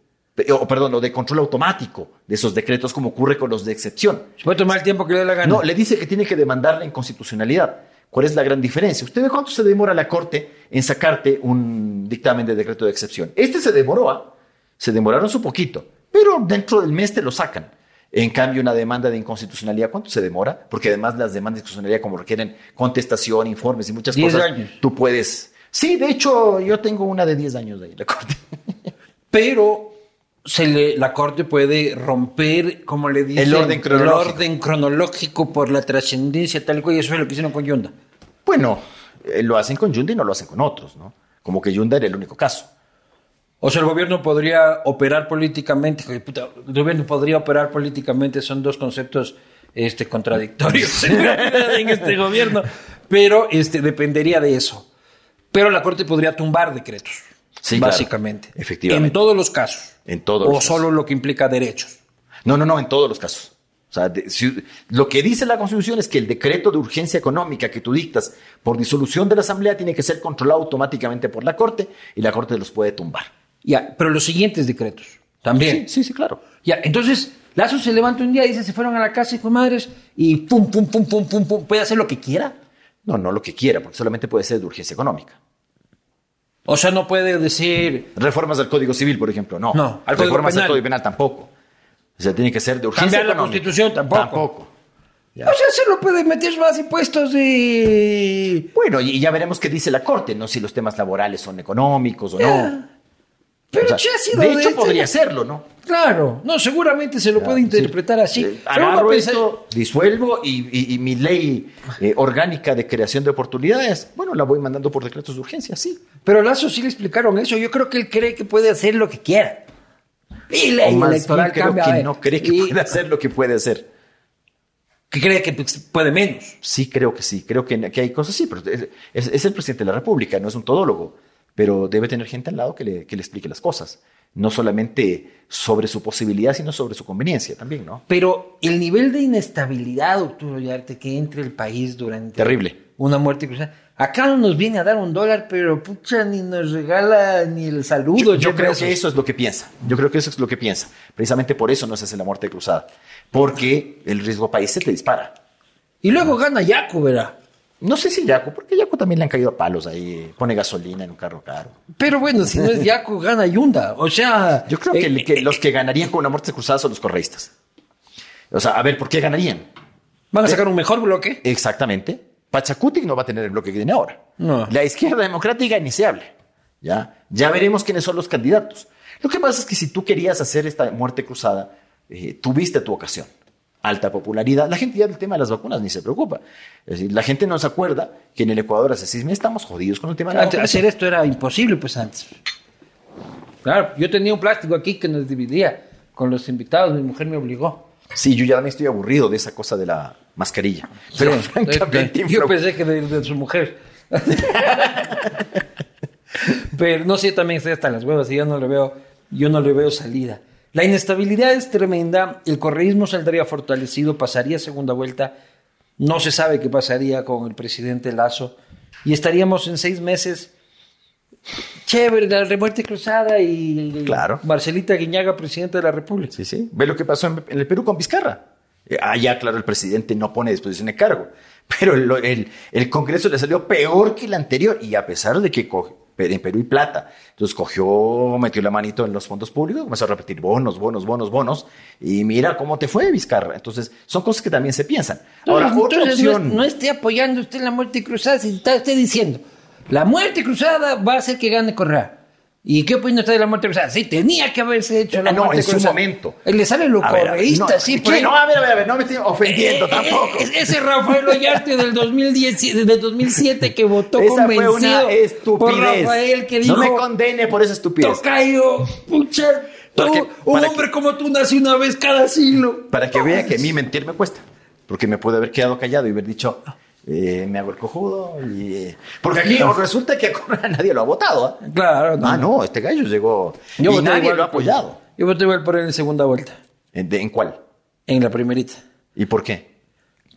o perdón, o de control automático de esos decretos, como ocurre con los de excepción. Se puede tomar el tiempo que le dé la gana. No, le dice que tiene que demandar la inconstitucionalidad. ¿Cuál es la gran diferencia? ¿Usted ve cuánto se demora la Corte en sacarte un dictamen de decreto de excepción? Este se demoró, ¿ah? se demoraron su poquito, pero dentro del mes te lo sacan. En cambio, una demanda de inconstitucionalidad, ¿cuánto se demora? Porque además las demandas de inconstitucionalidad, como requieren contestación, informes y muchas Diez cosas, años. tú puedes... Sí, de hecho, yo tengo una de 10 años ahí en la Corte. [LAUGHS] Pero se le, la Corte puede romper, como le dicen, El orden cronológico. el orden cronológico por la trascendencia, tal cual, y eso es lo que hicieron con Yunda. Bueno, eh, lo hacen con Yunda y no lo hacen con otros, ¿no? Como que Yunda era el único caso. O sea, el gobierno podría operar políticamente, el gobierno podría operar políticamente, son dos conceptos este, contradictorios [LAUGHS] en este gobierno, pero este, dependería de eso. Pero la Corte podría tumbar decretos, Sí, claro. básicamente. Efectivamente. En todos los casos. En todos O los solo casos. lo que implica derechos. No, no, no, en todos los casos. O sea, de- si- lo que dice la Constitución es que el decreto de urgencia económica que tú dictas por disolución de la Asamblea tiene que ser controlado automáticamente por la Corte y la Corte los puede tumbar. Ya, pero los siguientes decretos también. Sí, sí, sí, claro. Ya, entonces Lazo se levanta un día y dice, se fueron a la casa, hijo de madres, y pum, pum, pum, pum, pum, pum, puede hacer lo que quiera. No, no lo que quiera, porque solamente puede ser de urgencia económica. O sea, no puede decir, Reformas del Código Civil, por ejemplo, no. No, Reformas del Código Penal tampoco. O sea, tiene que ser de urgencia Cambiar la económica. Constitución, tampoco. Tampoco. Ya. o sea, se lo puede meter más impuestos de... Bueno, y y ya veremos qué dice la Corte, ¿no? Si los temas laborales son económicos o no. Pero O sea, sí ha sido de hecho, podría serlo, ¿no? Claro, no, seguramente se lo puede Sí. interpretar así. Eh, Agarro piensa- esto, disuelvo y, y- y mi ley eh, orgánica de creación de oportunidades, bueno, la voy mandando por decretos de urgencia, sí. Pero a Lazo sí le explicaron eso. Yo creo que él cree que puede hacer lo que quiera. Y O ley más electoral creo cambia. que no cree que y- puede hacer lo que puede hacer. que cree que pues, puede menos. Sí, creo que sí. Creo que, que hay cosas, sí, pero es, es- es el presidente de la República, no es un todólogo, pero debe tener gente al lado que le, que le explique las cosas. no solamente sobre su posibilidad, sino sobre su conveniencia también, ¿no? Pero el nivel de inestabilidad, doctor Ollarte, que entre el país durante Terrible. una muerte cruzada. Acá no nos viene a dar un dólar, pero pucha, ni nos regala ni el saludo. Yo, yo creo que eso es lo que piensa. Yo creo que eso es lo que piensa. Precisamente por eso no se hace la muerte cruzada. Porque el riesgo país se te dispara. Y luego gana Yaco, verá. No sé si Yaco, porque Yaco también le han caído a palos ahí. Pone gasolina en un carro caro. Pero bueno, si no es [LAUGHS] Yaco, gana Yunda. O sea. Yo creo que, eh, el- que los que ganarían con una muerte cruzada son los correístas. O sea, a ver, ¿por qué ganarían? ¿Van a sacar un mejor bloque? Exactamente. Pachacutic no va a tener el bloque que tiene ahora. No. La izquierda democrática ni se hable. ¿ya? ya veremos quiénes son los candidatos. Lo que pasa es que si tú querías hacer esta muerte cruzada, eh, tuviste tu ocasión. Alta popularidad. La gente ya del tema de las vacunas ni se preocupa. Es decir, la gente no se acuerda que en el Ecuador hace seis meses estamos jodidos con el tema de la Antes- hacer esto era imposible, pues antes. Claro, yo tenía un plástico aquí que nos dividía con los invitados. Mi mujer me obligó. Sí, yo ya también estoy aburrido de esa cosa de la mascarilla. Pero Sí, francamente, yo pensé que de, de su mujer. Pero no sé, también estoy hasta las huevas y yo no le veo, yo no le veo salida. La inestabilidad es tremenda, el correísmo saldría fortalecido, pasaría segunda vuelta, no se sabe qué pasaría con el presidente Lazo y estaríamos en seis meses chévere, la remuerte cruzada y Claro. Marcelita Guiñaga, presidente de la República. Sí, sí. Ve lo que pasó en, en el Perú con Vizcarra. Eh, Ah, ya, claro, el presidente no pone a disposición de cargo. [LAUGHS] Pero el, el- el Congreso le salió peor que el anterior. Y a pesar de que coge, en Perú y plata, entonces cogió, metió la manito en los fondos públicos, comenzó a repetir bonos, bonos, bonos, bonos. Y mira cómo te fue, Vizcarra. Entonces, son cosas que también se piensan. Ahora, Entonces, otra entonces, opción. No, no esté apoyando usted la muerte cruzada, si está usted diciendo, la muerte cruzada va a hacer que gane Correa. ¿Y qué opina usted de la muerte cruzada? Sí, tenía que haberse hecho la no, muerte en su cruzada. momento. Él le sale lo correísta, no, sí. pues. No, a ver, a ver, a ver, no me estoy ofendiendo Eh, tampoco. eh, eh, ese Rafael Ollarte del 2010, del 2007 que votó Esa fue convencido una estupidez. por Rafael que dijo, no me condene por esa estupidez. Tocayo, pucha, tú, un hombre que- como tú nació una vez cada siglo. Para que vea que a mí mentir me cuesta. Porque me pude haber quedado callado y haber dicho, eh, me hago el cojudo. Y, eh, porque aquí resulta que a [LAUGHS] nadie lo ha votado. ¿ah? Claro, Ah, no, este gallo llegó Yo y voté nadie igual lo ha por- apoyado. Yo voté igual por él en segunda vuelta, ¿En, de- en cuál? en la primerita. ¿Y por qué?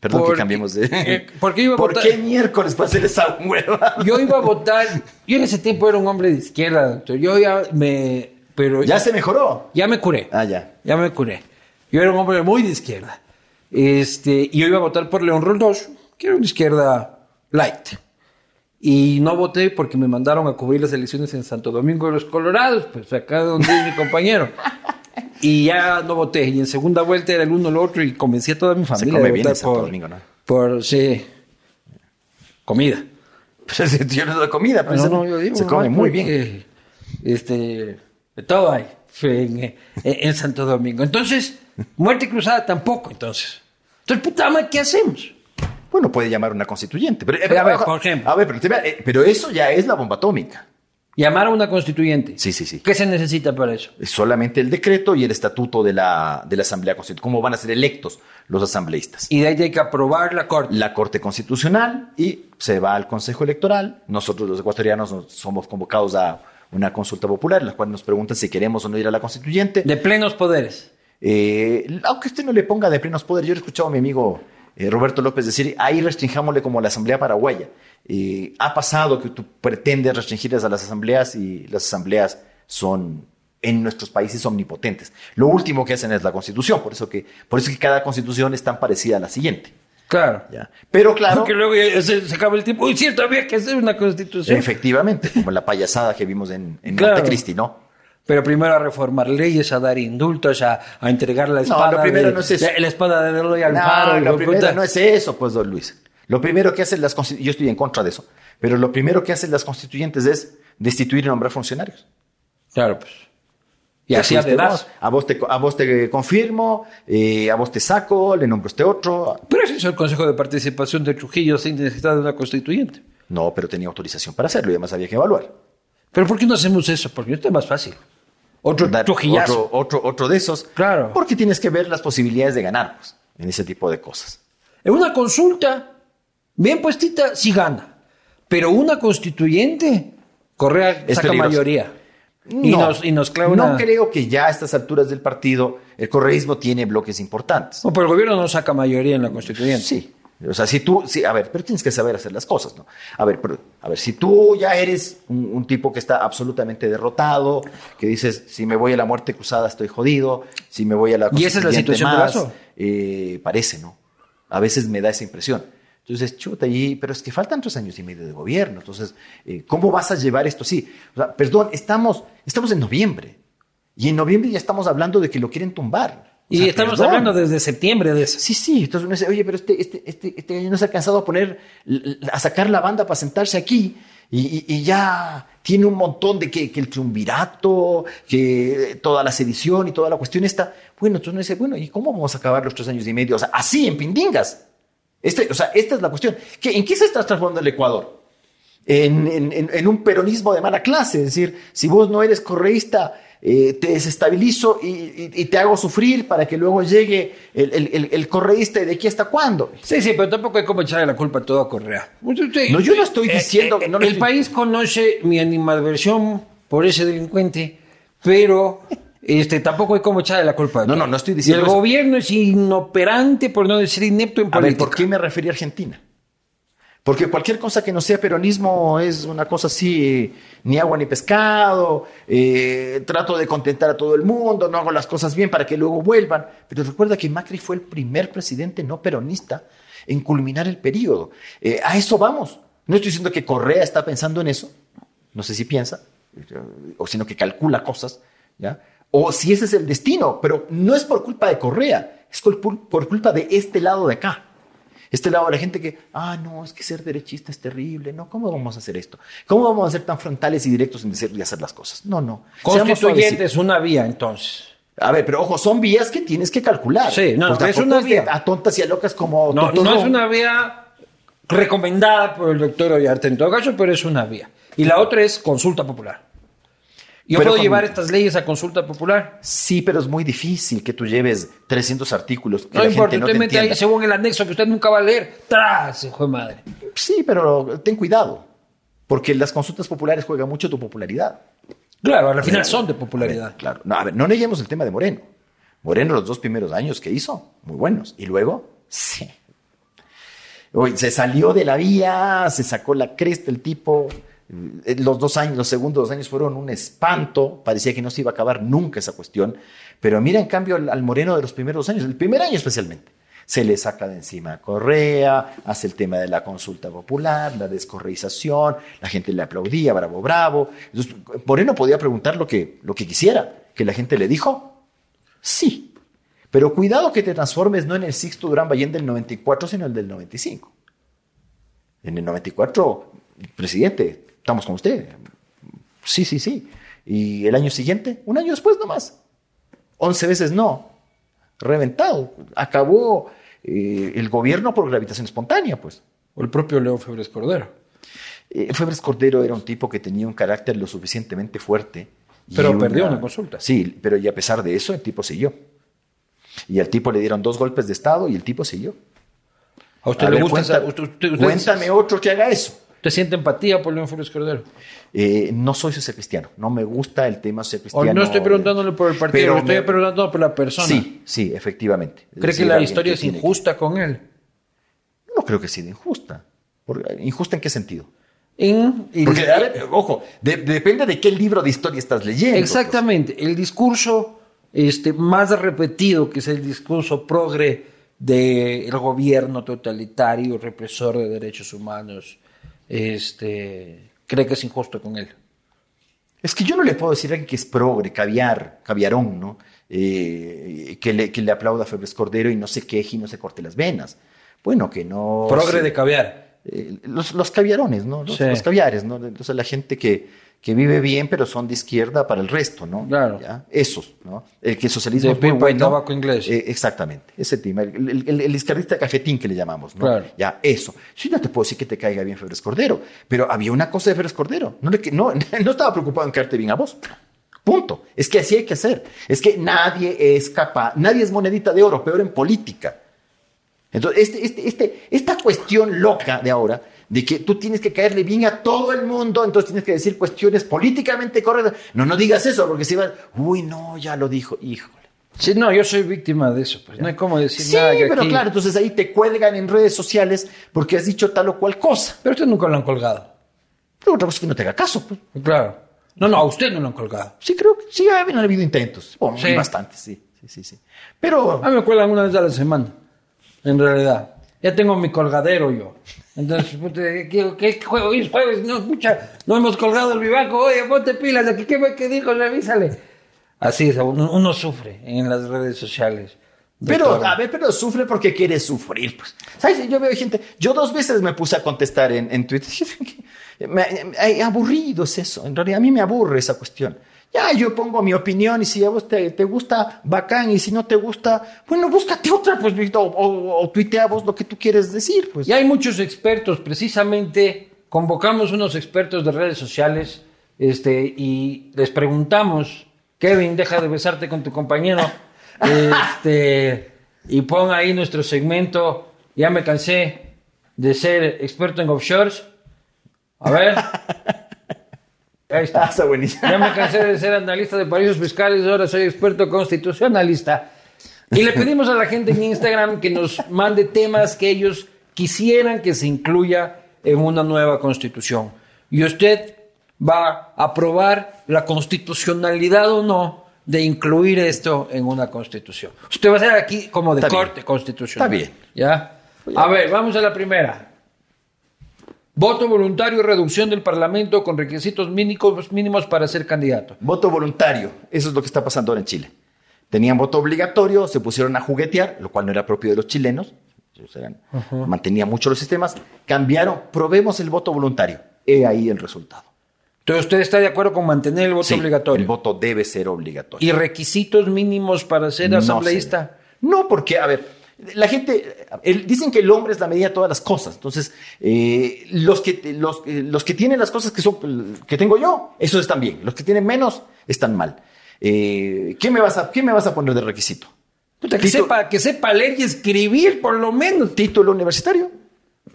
Perdón Porque- que cambiemos de... eh, porque iba a [LAUGHS] ¿Por votar- qué miércoles para hacer esa hueva? [LAUGHS] Yo iba a votar, yo en ese tiempo era un hombre de izquierda, doctor. Yo ya me, pero Ya se mejoró. ya me curé. Ah, ya. Ya me curé. Yo era un hombre muy de izquierda. Este, y yo iba a votar por León Roldós, que era una izquierda light. Y no voté porque me mandaron a cubrir las elecciones en Santo Domingo de los Colorados, pues acá donde es mi compañero. [LAUGHS] Y ya no voté. Y en segunda vuelta era el uno el otro y convencí a toda mi familia come de bien votar en Santo por, Domingo, ¿no? por, sí, comida. [LAUGHS] Pero si yo no doy comida, pues, No, no, yo digo, se come muy bien. Este, de todo hay en, en- en Santo Domingo. Entonces, muerte cruzada tampoco, entonces. Entonces, puta madre, ¿qué hacemos? Bueno, puede llamar una constituyente. Pero, Pero, a ver, por ejemplo. A ver, pero, eh, pero eso ya es la bomba atómica. Llamar a una constituyente. Sí, sí, sí. ¿Qué se necesita para eso? Es solamente el decreto y el estatuto de la, de la Asamblea Constitucional. ¿Cómo van a ser electos los asambleístas? Y de ahí hay que aprobar la corte. La Corte Constitucional y se va al Consejo Electoral. Nosotros los ecuatorianos nos- somos convocados a una consulta popular, en la cual nos preguntan si queremos o no ir a la constituyente. De plenos poderes. Eh, aunque usted no le ponga de plenos poderes, yo he escuchado a mi amigo eh, Roberto López decir, ahí restringámosle como la Asamblea Paraguaya. Eh, ha pasado que tú pretendes restringirles a las asambleas y las asambleas son en nuestros países omnipotentes. Lo último que hacen es la constitución, por eso que, por eso que cada constitución es tan parecida a la siguiente. Claro. ¿ya? Pero claro, Porque luego se, se acaba el tiempo. Uy, cierto, había que hacer una constitución. efectivamente, como la payasada que vimos en, en Claro. Montecristi, ¿no? Pero primero a reformar leyes, a dar indultos, a, a entregar la No, espada. lo primero de, no es eso. La, la espada de Eloy No, Alfaro. lo primero no es eso, pues, don Luis. Lo primero que hacen las constitu- yo estoy en contra de eso, pero lo primero que hacen las constituyentes es destituir y nombrar funcionarios. Claro, pues. Y así vos, a vos te, a vos te confirmo, eh, a vos te saco, le nombro este otro. Pero ese es el Consejo de Participación de Trujillo sin necesidad de una constituyente. No, pero tenía autorización para hacerlo y además había que evaluar. ¿Pero por qué no hacemos eso? Porque esto es más fácil. Otro Dar. Otro, otro, otro de esos. Claro. Porque tienes que ver las posibilidades de ganar pues, en ese tipo de cosas. En una consulta, bien puestita, sí gana. Pero una constituyente, Correa Es saca peligroso. mayoría. Y nos, y nos clava no creo que ya a estas alturas del partido el correísmo tiene bloques importantes. No, pero el gobierno no saca mayoría en la constituyente. Sí. O sea, si tú, sí, a ver, pero tienes que saber hacer las cosas, ¿no? A ver, pero, a ver, si tú ya eres un, un tipo que está absolutamente derrotado, que dices, si me voy a la muerte cruzada estoy jodido, si me voy a la ¿Y esa es la situación de más, Lazo? eh, parece, ¿no? A veces me da esa impresión. Entonces, chuta, y, pero es que faltan tres años y medio de gobierno. Entonces, eh, ¿cómo vas a llevar esto así? O sea, perdón, estamos, estamos en noviembre. Y en noviembre ya estamos hablando de que lo quieren tumbar. O Y sea, estamos perdón. hablando desde septiembre de eso. Sí, sí. Entonces uno dice, oye, pero este, este, este, este año no se ha cansado a poner, a sacar la banda para sentarse aquí y, y- y ya tiene un montón de que, que el triunvirato, que toda la sedición y toda la cuestión está. Bueno, entonces uno dice, bueno, ¿y cómo vamos a acabar los tres años y medio? O sea, así, en pindingas. Este, o sea, esta es la cuestión. ¿Qué- ¿En qué se está transformando el Ecuador? en, en- en- en un peronismo de mala clase. Es decir, si vos no eres correísta, eh, te desestabilizo y, y- y te hago sufrir para que luego llegue el, el- correísta y de aquí hasta cuándo. Sí, sí, pero tampoco hay como echarle la culpa a todo a Correa. Usted- No, yo no estoy diciendo que no lo El estoy- país conoce mi animadversión por ese delincuente, pero este, tampoco hay como echarle la culpa. No, no, no estoy diciendo Y el eso. gobierno es inoperante, por no decir inepto en A ver, política. ¿por qué me referí a Argentina? Porque cualquier cosa que no sea peronismo es una cosa así, ni agua ni pescado, eh, trato de contentar a todo el mundo, no hago las cosas bien para que luego vuelvan. Pero recuerda que Macri fue el primer presidente no peronista en culminar el periodo. Eh, a eso vamos. No estoy diciendo que Correa está pensando en eso, no sé si piensa, o sino que calcula cosas, ¿ya? O si ese es el destino, pero no es por culpa de Correa, es por culpa de este lado de acá. Este lado de la gente que, ah, no, es que ser derechista es terrible, no, ¿cómo vamos a hacer esto? ¿Cómo vamos a ser tan frontales y directos en decir y hacer las cosas? No, no. Constituyente es una vía, entonces. A ver, pero ojo, son vías que tienes que calcular. Sí, no, Pues es una vía. A tontas y a locas como No, no es una vía recomendada por el doctor Ollarte en todo caso, pero es una vía. Y la otra es consulta popular. Yo Pero puedo con- llevar estas leyes a consulta popular. Sí, pero es muy difícil que tú lleves 300 artículos que No la importa, gente no usted te mete ahí según el anexo que usted nunca va a leer. ¡Tras! Hijo de madre. Sí, pero ten cuidado, porque las consultas populares juegan mucho tu popularidad. Claro, al final son de a ver, popularidad. claro. No, a ver, no neguemos el tema de Moreno. Moreno los dos primeros años que hizo, muy buenos. Y luego, sí. Hoy se salió de la vía, se sacó la cresta el tipo. Eh, Los dos años, los segundos dos años fueron un espanto. Parecía que no se iba a acabar nunca esa cuestión. Pero mira, en cambio, al, Moreno de los primeros dos años, el primer año especialmente, se le saca de encima Correa, hace el tema de la consulta popular, la descorreización, la gente le aplaudía, bravo, bravo. Entonces, Moreno podía preguntar lo que, lo que quisiera, que la gente le dijo, sí. Pero cuidado que te transformes no en el Sixto Durán Ballén del 94, sino el del 95. En el 94, presidente, estamos con usted. Sí, sí, sí. Y el año siguiente, un año después nomás. 11 veces no. Reventado. Acabó eh, el gobierno por gravitación espontánea, pues. O el propio Leo Febres Cordero. Eh, Febres Cordero era un tipo que tenía un carácter lo suficientemente fuerte. Pero perdió una consulta. Sí, pero y a pesar de eso, el tipo siguió. Y al tipo le dieron dos golpes de Estado y el tipo siguió. ¿A usted A le ver, gusta cuenta- esa- usted, usted- usted- cuéntame otro que haga eso. ¿Usted siente empatía por Leo Febres Cordero? Eh, no soy cristiano, no me gusta el tema O sociocristiano. no estoy preguntándole por el partido, Pero estoy me- preguntando por la persona. Sí, sí, efectivamente. ¿Cree decir, que la historia es que- injusta con él? No creo que sea injusta. ¿Injusta en qué sentido? En- Porque, a ver, ojo, de- depende de qué libro de historia estás leyendo. pues. Exactamente. El discurso este, más repetido, que es el discurso progre del gobierno totalitario, represor de derechos humanos, este, cree que es injusto con él. Es que yo no le puedo decir a alguien que es progre, caviar, caviarón, ¿no? Eh, que, le, que le aplauda a Febres Cordero y no se queje y no se corte las venas. Bueno, que no... progre de caviar. Eh, los, los caviarones, ¿no? Los, Sí. los caviares, ¿no? Entonces la gente que, que vive bien, pero son de izquierda para el resto, ¿no? Claro. ¿Ya? Esos, ¿no? El que el socialismo De es muy pipa y bueno. tabaco inglés. Eh, exactamente, ese tema. El, el- el- izquierdista cafetín que le llamamos, ¿no? Claro. Ya, eso. Sí, no te puedo decir que te caiga bien Febres Cordero, pero había una cosa de Febres Cordero. No, le, no, [LAUGHS] no estaba preocupado en caerte bien a vos. Punto. Es que así hay que hacer. Es que nadie es capaz, nadie es monedita de oro, peor en política. Entonces, este, este, este, esta cuestión loca de ahora de que tú tienes que caerle bien a todo el mundo, entonces tienes que decir cuestiones políticamente correctas. No, no digas eso, porque si vas, uy, no, ya lo dijo, híjole. Sí, no, yo soy víctima de eso, pues no hay cómo decir Sí, nada. que pero aquí- claro, entonces ahí te cuelgan en redes sociales porque has dicho tal o cual cosa. Pero usted nunca lo han colgado. Pero otra cosa es que no te haga caso. Pues. Claro. No, no, a usted no lo han colgado. Sí, creo que sí, han habido intentos. Bueno, Sí. bastantes, sí, sí, sí, sí. Pero A mí me cuelgan una vez a la semana, en realidad. Ya tengo mi colgadero yo. Entonces, puta, ¿qué, qué juego? Hoy es jueves, no, pucha, no hemos colgado el vivaco. Oye, ponte pilas, aquí qué fue que dijo, revísale. Así es, uno, uno sufre en las redes sociales. Pero, a ver, pero sufre porque quiere sufrir, pues. ¿Sabes? Yo veo gente, yo dos veces me puse a contestar en, en Twitter. [LAUGHS] me, me- aburrido es eso. En realidad, a mí me aburre esa cuestión. Ya, yo pongo mi opinión y si a vos te, te gusta, bacán. Y si no te gusta, bueno, búscate otra, pues, o, o, o tuitea vos lo que tú quieres decir, pues. Y hay muchos expertos, precisamente convocamos unos expertos de redes sociales este, y les preguntamos, Kevin, deja de besarte con tu compañero, [LAUGHS] este, y pon ahí nuestro segmento, ya me cansé de ser experto en offshores. A ver. [LAUGHS] Ahí [LAUGHS] Ah, está. está buenísimo. Ya me cansé de ser analista de paraísos fiscales, ahora soy experto constitucionalista. Y le pedimos a la gente en Instagram que nos mande temas que ellos quisieran que se incluya en una nueva constitución. Y usted va a aprobar la constitucionalidad o no de incluir esto en una constitución. Usted va a ser aquí como de Está bien. corte constitucional. Está bien. ¿Ya? A ver, vamos a la primera. Voto voluntario y reducción del Parlamento con requisitos mínimos, mínimos para ser candidato. Voto voluntario. Eso es lo que está pasando ahora en Chile. Tenían voto obligatorio, se pusieron a juguetear, lo cual no era propio de los chilenos. Ellos eran- Mantenían mucho los sistemas. Cambiaron, probemos el voto voluntario. He ahí el resultado. Entonces, ¿usted está de acuerdo con mantener el voto Sí, obligatorio? El voto debe ser obligatorio. ¿Y requisitos mínimos para ser No, asambleísta? señor. No, porque, a ver, la gente, el- dicen que el hombre es la medida de todas las cosas. Entonces, eh, los, que, los, eh, los que tienen las cosas que, son, que tengo yo, esos están bien. Los que tienen menos, están mal. Eh, ¿qué, me vas a, ¿Qué me vas a poner de requisito? Puta, que, sepa, que sepa leer y escribir, por lo menos. Título universitario.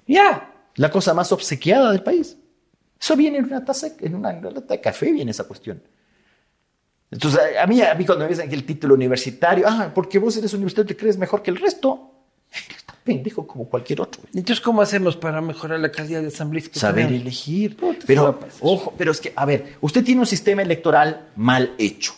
Ya. La cosa más obsequiada del país. Eso viene en una taza, en una, en una lata de café, viene esa cuestión. Entonces, a mí, a mí cuando me dicen que el título universitario, ah, porque vos eres universitario, te crees mejor que el resto. Está pendejo como cualquier otro. Entonces, ¿cómo hacemos para mejorar la calidad de asambleísta? que Saber tenemos? elegir. Pero, ojo, pero es que, a ver, usted tiene un sistema electoral mal hecho.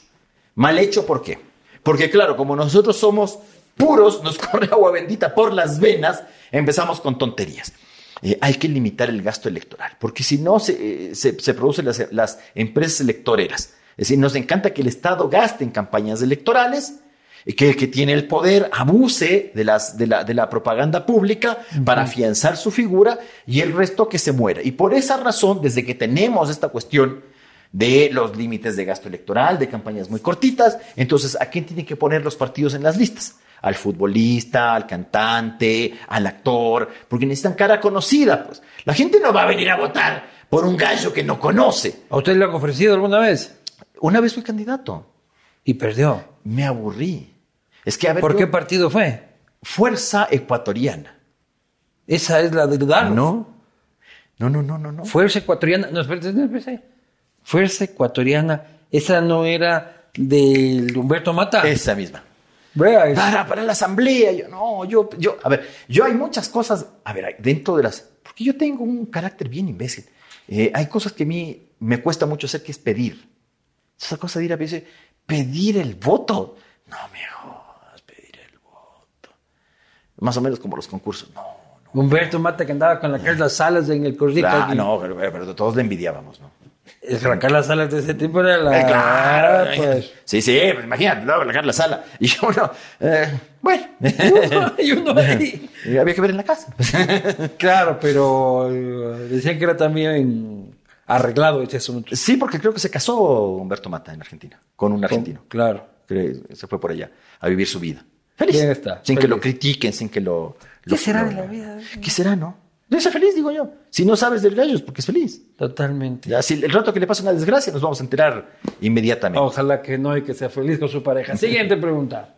Mal hecho, ¿por qué? Porque, claro, como nosotros somos puros, nos [LAUGHS] corre agua bendita por las venas, empezamos con tonterías. Eh, hay que limitar el gasto electoral, porque si no se, eh, se, se producen las, las empresas electoreras. Es decir, nos encanta que el Estado gaste en campañas electorales, y que el que tiene el poder abuse de, las, de, la, de la propaganda pública para afianzar su figura y el resto que se muera. Y por esa razón, desde que tenemos esta cuestión de los límites de gasto electoral, de campañas muy cortitas, entonces, ¿a quién tienen que poner los partidos en las listas? Al futbolista, al cantante, al actor, porque necesitan cara conocida, pues. La gente no va a venir a votar por un gallo que no conoce. ¿A usted le han ofrecido alguna vez? Una vez fui candidato, Y perdió. me aburrí. Es que, a ver, ¿Por yo- qué partido fue? Fuerza Ecuatoriana. Esa es la de Dudar. No. No, no, no, no, no. Fuerza Ecuatoriana. No, espérate, no, espérate. Fuerza Ecuatoriana. Esa no era de Humberto Mata. Esa misma. Para, para la asamblea. Yo, no, yo, yo, a ver, yo hay muchas cosas, a ver, dentro de las, porque yo tengo un carácter bien imbécil. Eh, hay cosas que a mí me cuesta mucho hacer, que es pedir. Esa cosa de ir a pedir el voto. No me jodas, pedir el voto. Más o menos como los concursos. No, no. Humberto Mata que andaba con la Carla Salas en el Corrica. Ah, no, pero, pero todos le envidiábamos, ¿no? Es que la Carla Salas de ese tiempo era la. Eh, claro, pues. Sí, sí, pues imagínate, luego la la sala. Y uno, eh, bueno, [LAUGHS] y uno ahí. [LAUGHS] y había que ver en la casa. [LAUGHS] Claro, pero eh, decían que era también arreglado ese asunto. Sí, porque creo que se casó Humberto Mata en Argentina, con un argentino. Claro. Que se fue por allá a vivir su vida. Feliz. Bien está, Sin que lo critiquen, sin que lo. lo- será lo- de la vida? ¿Qué será, no? Debe ser feliz, digo yo. Si no sabes del gallo es porque es feliz. Totalmente. Ya, si el rato que le pasa una desgracia nos vamos a enterar inmediatamente. Ojalá que no y que sea feliz con su pareja. Siguiente pregunta.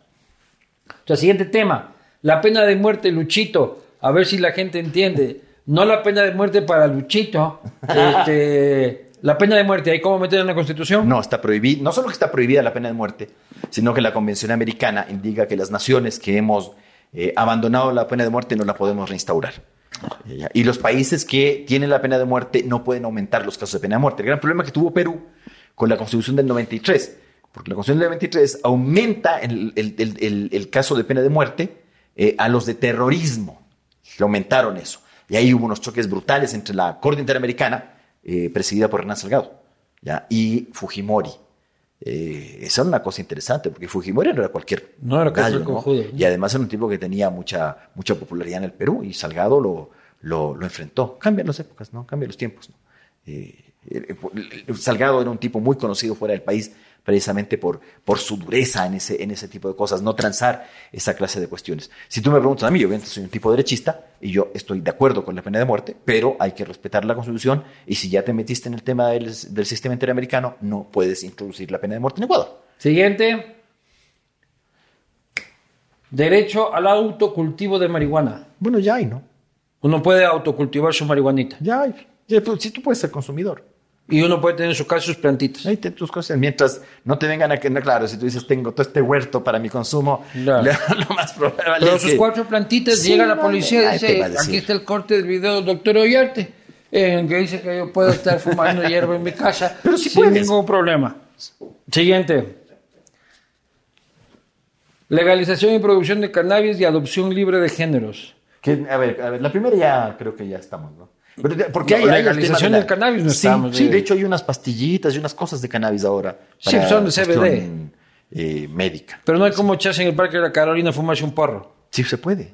O sea, siguiente tema. La pena de muerte, Luchito. A ver si la gente entiende. No la pena de muerte para Luchito. Este, [LAUGHS] la pena de muerte, ¿hay cómo meter en la Constitución? No, está prohibida. No solo que está prohibida la pena de muerte, sino que la Convención Americana indica que las naciones que hemos eh, abandonado la pena de muerte no la podemos reinstaurar. Eh, Y los países que tienen la pena de muerte no pueden aumentar los casos de pena de muerte. El gran problema que tuvo Perú con la Constitución del 93, porque la Constitución del 93 aumenta el, el- el- el- el caso de pena de muerte eh, a los de terrorismo. Le aumentaron eso. Y ahí hubo unos choques brutales entre la Corte Interamericana, eh, presidida por Hernán Salgado, ¿ya? y Fujimori. Eh, esa era una cosa interesante, porque Fujimori no era cualquier No era cualquier gallo, ¿no? Y además era un tipo que tenía mucha, mucha popularidad en el Perú, y Salgado lo, lo, lo enfrentó. Cambian las épocas, ¿no? Cambian los tiempos, ¿no? Eh, Salgado era un tipo muy conocido fuera del país precisamente por, por su dureza en ese, en ese tipo de cosas, no transar esa clase de cuestiones. Si tú me preguntas a mí, yo obviamente soy un tipo derechista y yo estoy de acuerdo con la pena de muerte, pero hay que respetar la Constitución y si ya te metiste en el tema del, del sistema interamericano, no puedes introducir la pena de muerte en Ecuador. Siguiente. Derecho al autocultivo de marihuana. Bueno, ya hay, ¿no? Uno puede autocultivar su marihuanita. Ya hay. Ya, pues, si tú puedes ser consumidor. Y uno puede tener en su casa sus plantitas. Ahí ten tus cosas. Mientras no te vengan a que, no, claro, si tú dices, tengo todo este huerto para mi consumo, Claro. [LAUGHS] lo más probable Pero es sus que- cuatro plantitas, Sí, llega la no, policía y dice, aquí está el corte del video del doctor Ollarte, en que dice que yo puedo estar fumando [LAUGHS] hierba en mi casa Pero sí sin puedes. ningún problema. Siguiente. Legalización y producción de cannabis y adopción libre de géneros. Que, a, ver, a ver, la primera ya creo que ya estamos, ¿no? Porque hay, No, hay legalización de del cannabis no sí, estamos, Sí, de hecho hay unas pastillitas y unas cosas de cannabis ahora. Sí, son de CBD. eh, médica. Pero no hay como echarse en el parque de la Carolina a fumarse un porro. Sí, se puede.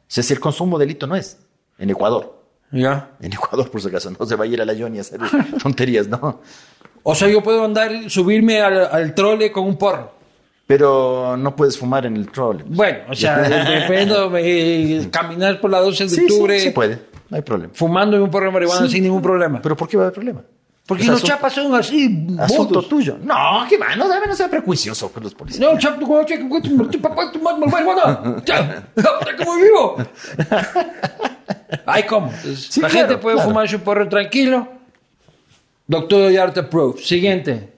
O sea, si el consumo delito no es. En Ecuador. ¿Ya? En Ecuador, por si acaso, no se va a ir a la Yoni a hacer [LAUGHS] tonterías, ¿no? O sea, yo puedo andar, subirme al, al trole con un porro. Pero no puedes fumar en el troll. Bueno, o sea, [LAUGHS] depende, eh, caminar por la 12 de Sí, octubre sí, sí puede. No hay problema. fumando en un porro de marihuana Sí. sin ningún problema. Pero ¿por qué va a haber problema? Porque Es los chapas son así, Asunto tuyo. No, qué va, no, debe no ser prejuicioso con los policías. No, como tu- papá, tu mamá, marihuana. [LAUGHS] Ya, como vivo. Ay, ¿cómo? Entonces, Sí, la claro, gente puede claro. fumar su porro tranquilo. Doctor Yarte Proof. Siguiente.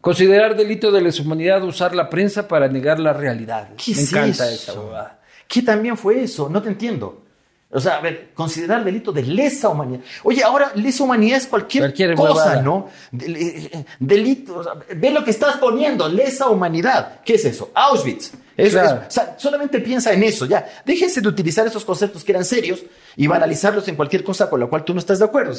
Considerar delito de lesa humanidad usar la prensa para negar la realidad. ¿Qué Me es encanta eso? esa huevada. ¿Qué también fue eso? No te entiendo. O sea, a ver, considerar delito de lesa humanidad. Oye, ahora lesa humanidad es cualquier, Cualquier cosa. ¿no? Eh, eh, delito, o sea, ve lo que estás poniendo, lesa humanidad. ¿Qué es eso? Auschwitz. Es- Claro. es- o sea, solamente piensa en eso, ya. Déjense de utilizar esos conceptos que eran serios y banalizarlos en cualquier cosa con la cual tú no estás de acuerdo.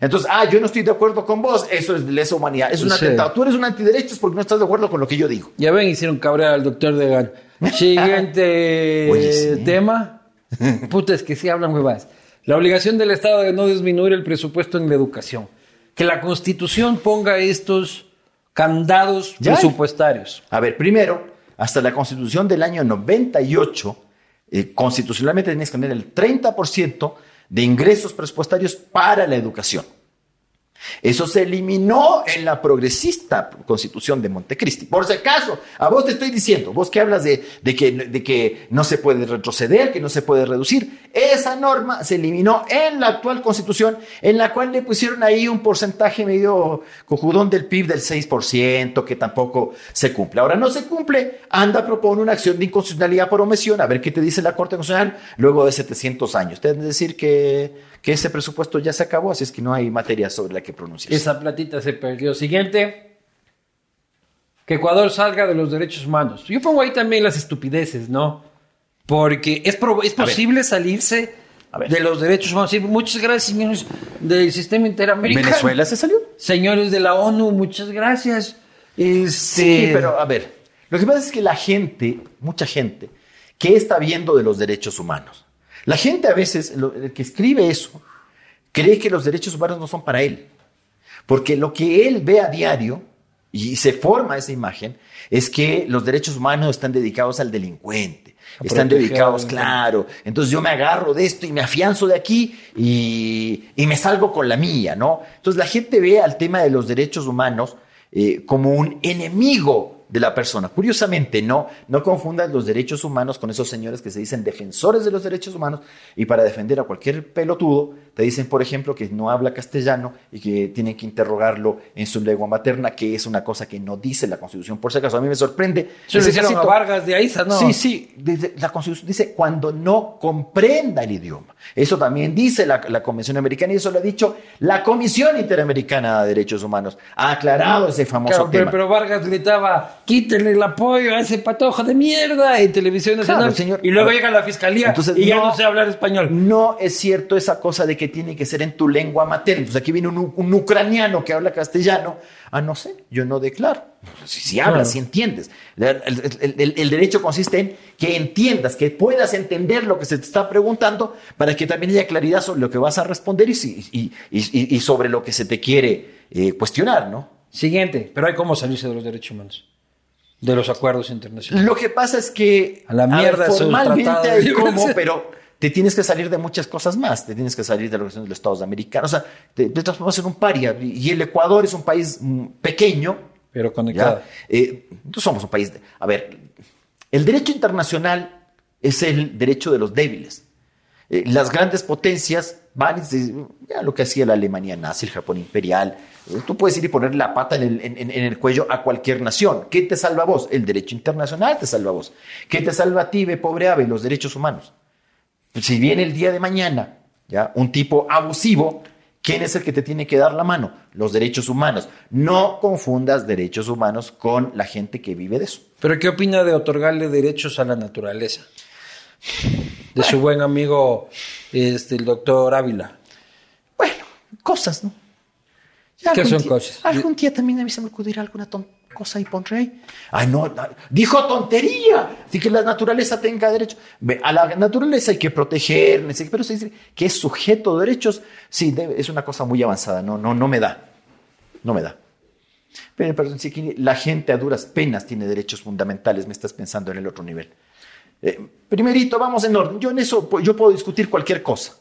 Entonces, ah, yo no estoy de acuerdo con vos, eso es lesa humanidad. Es un Sí. atentado. Tú eres un antiderechos porque no estás de acuerdo con lo que yo digo. Ya ven, hicieron cabrear al doctor de Gal. [LAUGHS] Siguiente Oye, sí. tema. [LAUGHS] Puta, es que sí hablan huevadas. La obligación del Estado de no disminuir el presupuesto en la educación. Que la Constitución ponga estos candados Ya hay. presupuestarios. A ver, primero, hasta la constitución del año 98, eh, constitucionalmente tenías que tener el 30% de ingresos presupuestarios para la educación. Eso se eliminó en la progresista constitución de Montecristi. Por si acaso, a vos te estoy diciendo, vos que hablas de, que, no se puede retroceder, que no se puede reducir, esa norma se eliminó en la actual constitución, en la cual le pusieron ahí un porcentaje medio cojudón del PIB del 6%, que tampoco se cumple. Ahora no se cumple, anda, propone una acción de inconstitucionalidad por omisión, a ver qué te dice la Corte Constitucional luego de 700 años. Te deben decir que, que ese presupuesto ya se acabó, así es que no hay materia sobre la que pronunciarse. Esa platita se perdió. Siguiente. Que Ecuador salga de los derechos humanos. Yo pongo ahí también las estupideces, ¿no? Porque es, es ver. posible salirse de los derechos humanos. Sí, muchas gracias, señores del sistema interamericano. ¿Venezuela se salió? Señores de la ONU, muchas gracias. Este, Sí, pero a ver, lo que pasa es que la gente, mucha gente, ¿qué está viendo de los derechos humanos? La gente a veces, lo- el que escribe eso, cree que los derechos humanos no son para él. Porque lo que él ve a diario, y se forma esa imagen, es que los derechos humanos están dedicados al delincuente. A Están dedicados, claro. Entonces yo me agarro de esto y me afianzo de aquí y, y me salgo con la mía, ¿no? Entonces la gente ve al tema de los derechos humanos eh, como un enemigo de la persona. Curiosamente, no, no confundas los derechos humanos con esos señores que se dicen defensores de los derechos humanos y para defender a cualquier pelotudo te dicen, por ejemplo, que no habla castellano y que tienen que interrogarlo en su lengua materna, que es una cosa que no dice la Constitución. Por si acaso, a mí me sorprende. Se lo hicieron a Vargas de Aiza, ¿no? Sí, sí. La Constitución dice cuando no comprenda el idioma. Eso también dice la, la Convención Americana y eso lo ha dicho la Comisión Interamericana de Derechos Humanos. Ha aclarado ese famoso tema. Pero, Vargas gritaba, quítenle el apoyo a ese patojo de mierda en televisión nacional. señor, y luego llega la fiscalía Entonces, y ya no, sé hablar español. No es cierto esa cosa de que tiene que ser en tu lengua materna. Entonces aquí viene un, ucraniano que habla castellano. Ah, no sé, yo no declaro. Si, si hablas, si entiendes. El, derecho consiste en que entiendas, que puedas entender lo que se te está preguntando para que también haya claridad sobre lo que vas a responder y, y, sobre lo que se te quiere eh, cuestionar, ¿no? Siguiente, pero hay cómo salirse de los derechos humanos. De los acuerdos internacionales. Lo que pasa es que a la mierda formalmente hay cómo, pero te tienes que salir de muchas cosas más. Te tienes que salir de la Organización de los Estados Americanos. O sea, te, te transformas en un paria. Y el Ecuador es un país mm, pequeño. Pero conectado. Eh, somos un país. De, a ver, el derecho internacional es el derecho de los débiles. Eh, las grandes potencias van ya lo que hacía la Alemania nazi, el Japón imperial. Eh, tú puedes ir y poner la pata en el, en el, cuello a cualquier nación. ¿Qué te salva a vos? El derecho internacional te salva a vos. ¿Qué te salva a ti, pobre ave? Los derechos humanos si viene el día de mañana, ¿ya? Un tipo abusivo, ¿quién es el que te tiene que dar la mano? Los derechos humanos. No confundas derechos humanos con la gente que vive de eso. ¿Pero qué opina de otorgarle derechos a la naturaleza? De su buen amigo, este, el doctor Ávila. Bueno, cosas, ¿no? ¿Qué son cosas? Algún día también a mí se me ocurrirá alguna tontería cosa y pondré ahí. Ay, no, dijo tontería. Así que la naturaleza tenga derechos. A la naturaleza hay que proteger, pero se dice que es sujeto de derechos. Sí, es una cosa muy avanzada. No, no, no me da. No me da. Pero, pero la gente a duras penas tiene derechos fundamentales. Me estás pensando en el otro nivel. Eh, primerito, vamos en orden. Yo en eso yo puedo discutir cualquier cosa.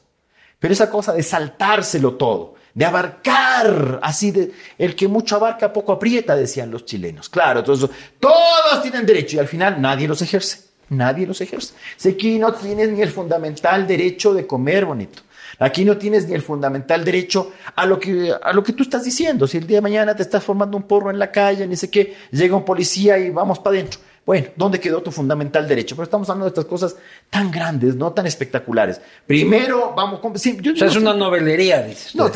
Pero esa cosa de saltárselo todo de abarcar, así de, el que mucho abarca poco aprieta, decían los chilenos. Claro, entonces todos tienen derecho y al final nadie los ejerce, nadie los ejerce. aquí no tienes ni el fundamental derecho de comer bonito. Aquí no tienes ni el fundamental derecho a lo que, a lo que tú estás diciendo. Si el día de mañana te estás formando un porro en la calle, ni sé qué, llega un policía y vamos para adentro. Bueno, ¿dónde quedó tu fundamental derecho? Pero estamos hablando de estas cosas tan grandes, no tan espectaculares. Primero, vamos... Con, o sea, es una novelería, dices. No,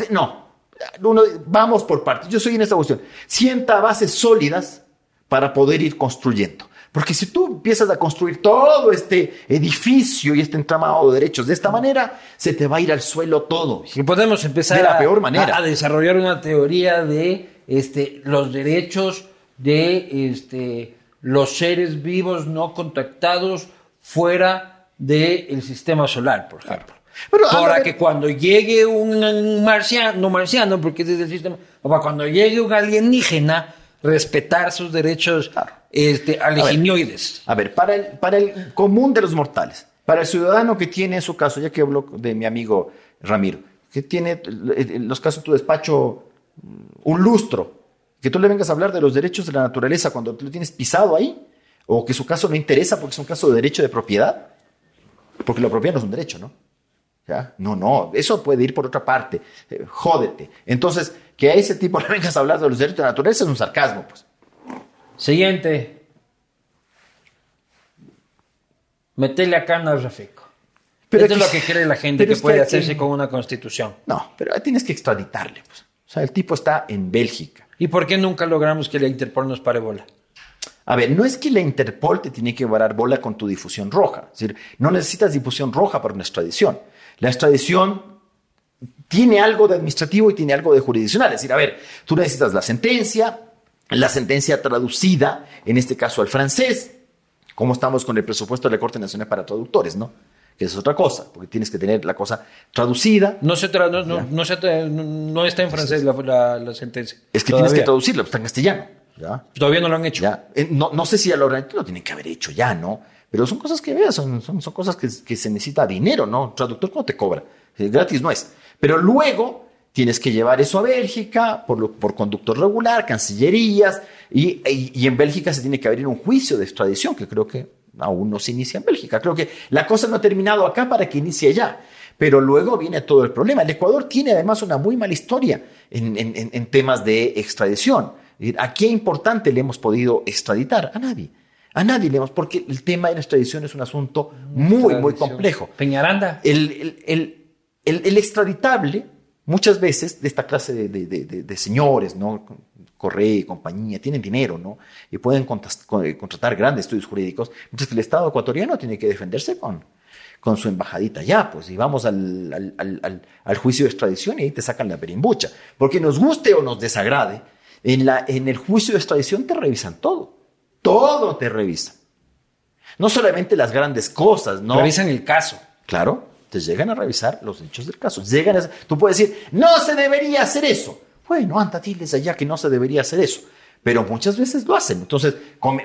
no. vamos por partes. Yo soy en esta cuestión. Sienta bases sólidas para poder ir construyendo. Porque si tú empiezas a construir todo este edificio y este entramado de derechos de esta manera, se te va a ir al suelo todo. Y podemos empezar de la peor manera. A, desarrollar una teoría de este, los derechos de este, los seres vivos no contactados fuera del sistema solar, por ejemplo. para que cuando llegue un marciano, no marciano, porque es del sistema, o para cuando llegue un alienígena, respetar sus derechos este, alegimioides. A ver, para, el, para el común de los mortales, para el ciudadano que tiene en su caso, ya que hablo de mi amigo Ramiro, que tiene en los casos de tu despacho un lustro, que tú le vengas a hablar de los derechos de la naturaleza cuando tú lo tienes pisado ahí, o que su caso no interesa porque es un caso de derecho de propiedad, porque la propiedad no es un derecho, ¿no? ¿Ya? No, no, eso puede ir por otra parte, eh, jódete. Entonces, que a ese tipo [LAUGHS] le vengas a hablar de los derechos de la naturaleza es un sarcasmo, pues. Siguiente. Metele a cana al Rafeco. Pero Esto es lo que cree la gente que puede hacerse con una constitución. No, pero tienes que extraditarle. Pues. O sea, el tipo está en Bélgica. ¿Y por qué nunca logramos que la Interpol nos pare bola? A ver, no es que la Interpol te tiene que parar bola con tu difusión roja. Es decir, no necesitas difusión roja para una extradición. La extradición tiene algo de administrativo y tiene algo de jurisdiccional. Es decir, a ver, tú necesitas la sentencia, la sentencia traducida, en este caso al francés. ¿Cómo estamos con el presupuesto de la Corte Nacional para Traductores, no? Que es otra cosa, porque tienes que tener la cosa traducida. No, se no, no, está en francés la, sentencia. Es que tienes que traducirla, está en castellano. ¿ya? Todavía no lo han hecho. Eh, no, no sé si ya lo, lo tienen que haber hecho ya, ¿no? Pero son cosas que veas, son, son, cosas que, que, se necesita dinero, ¿no? traductor no te cobra, eh, gratis no es. Pero luego tienes que llevar eso a Bélgica por, lo- por conducto regular, cancillerías, y, y- y en Bélgica se tiene que abrir un juicio de extradición, que creo que aún no se inicia en Bélgica. Creo que la cosa no ha terminado acá para que inicie allá. Pero luego viene todo el problema. El Ecuador tiene además una muy mala historia en, en- en- temas de extradición. ¿A qué importante le hemos podido extraditar? A nadie. A nadie le hemos, porque el tema de la extradición es un asunto muy, muy complejo. Peñaranda. El, el- el- extraditable, muchas veces, de esta clase de- de- de señores, ¿no? Correa y compañía, tienen dinero, ¿no? Y pueden eh, contratar grandes estudios jurídicos, mientras que el Estado ecuatoriano tiene que defenderse con, con su embajadita ya, pues, y vamos al, al- al- al- al juicio de extradición y ahí te sacan la perimbucha. Porque nos guste o nos desagrade, en, la, en el juicio de extradición te revisan todo. Todo te revisan. No solamente las grandes cosas, ¿no? Revisan el caso. Claro, te llegan a revisar los hechos del caso. Llegan a- tú puedes decir, no se debería hacer eso. Bueno, anda, diles allá que no se debería hacer eso. Pero muchas veces lo hacen. Entonces,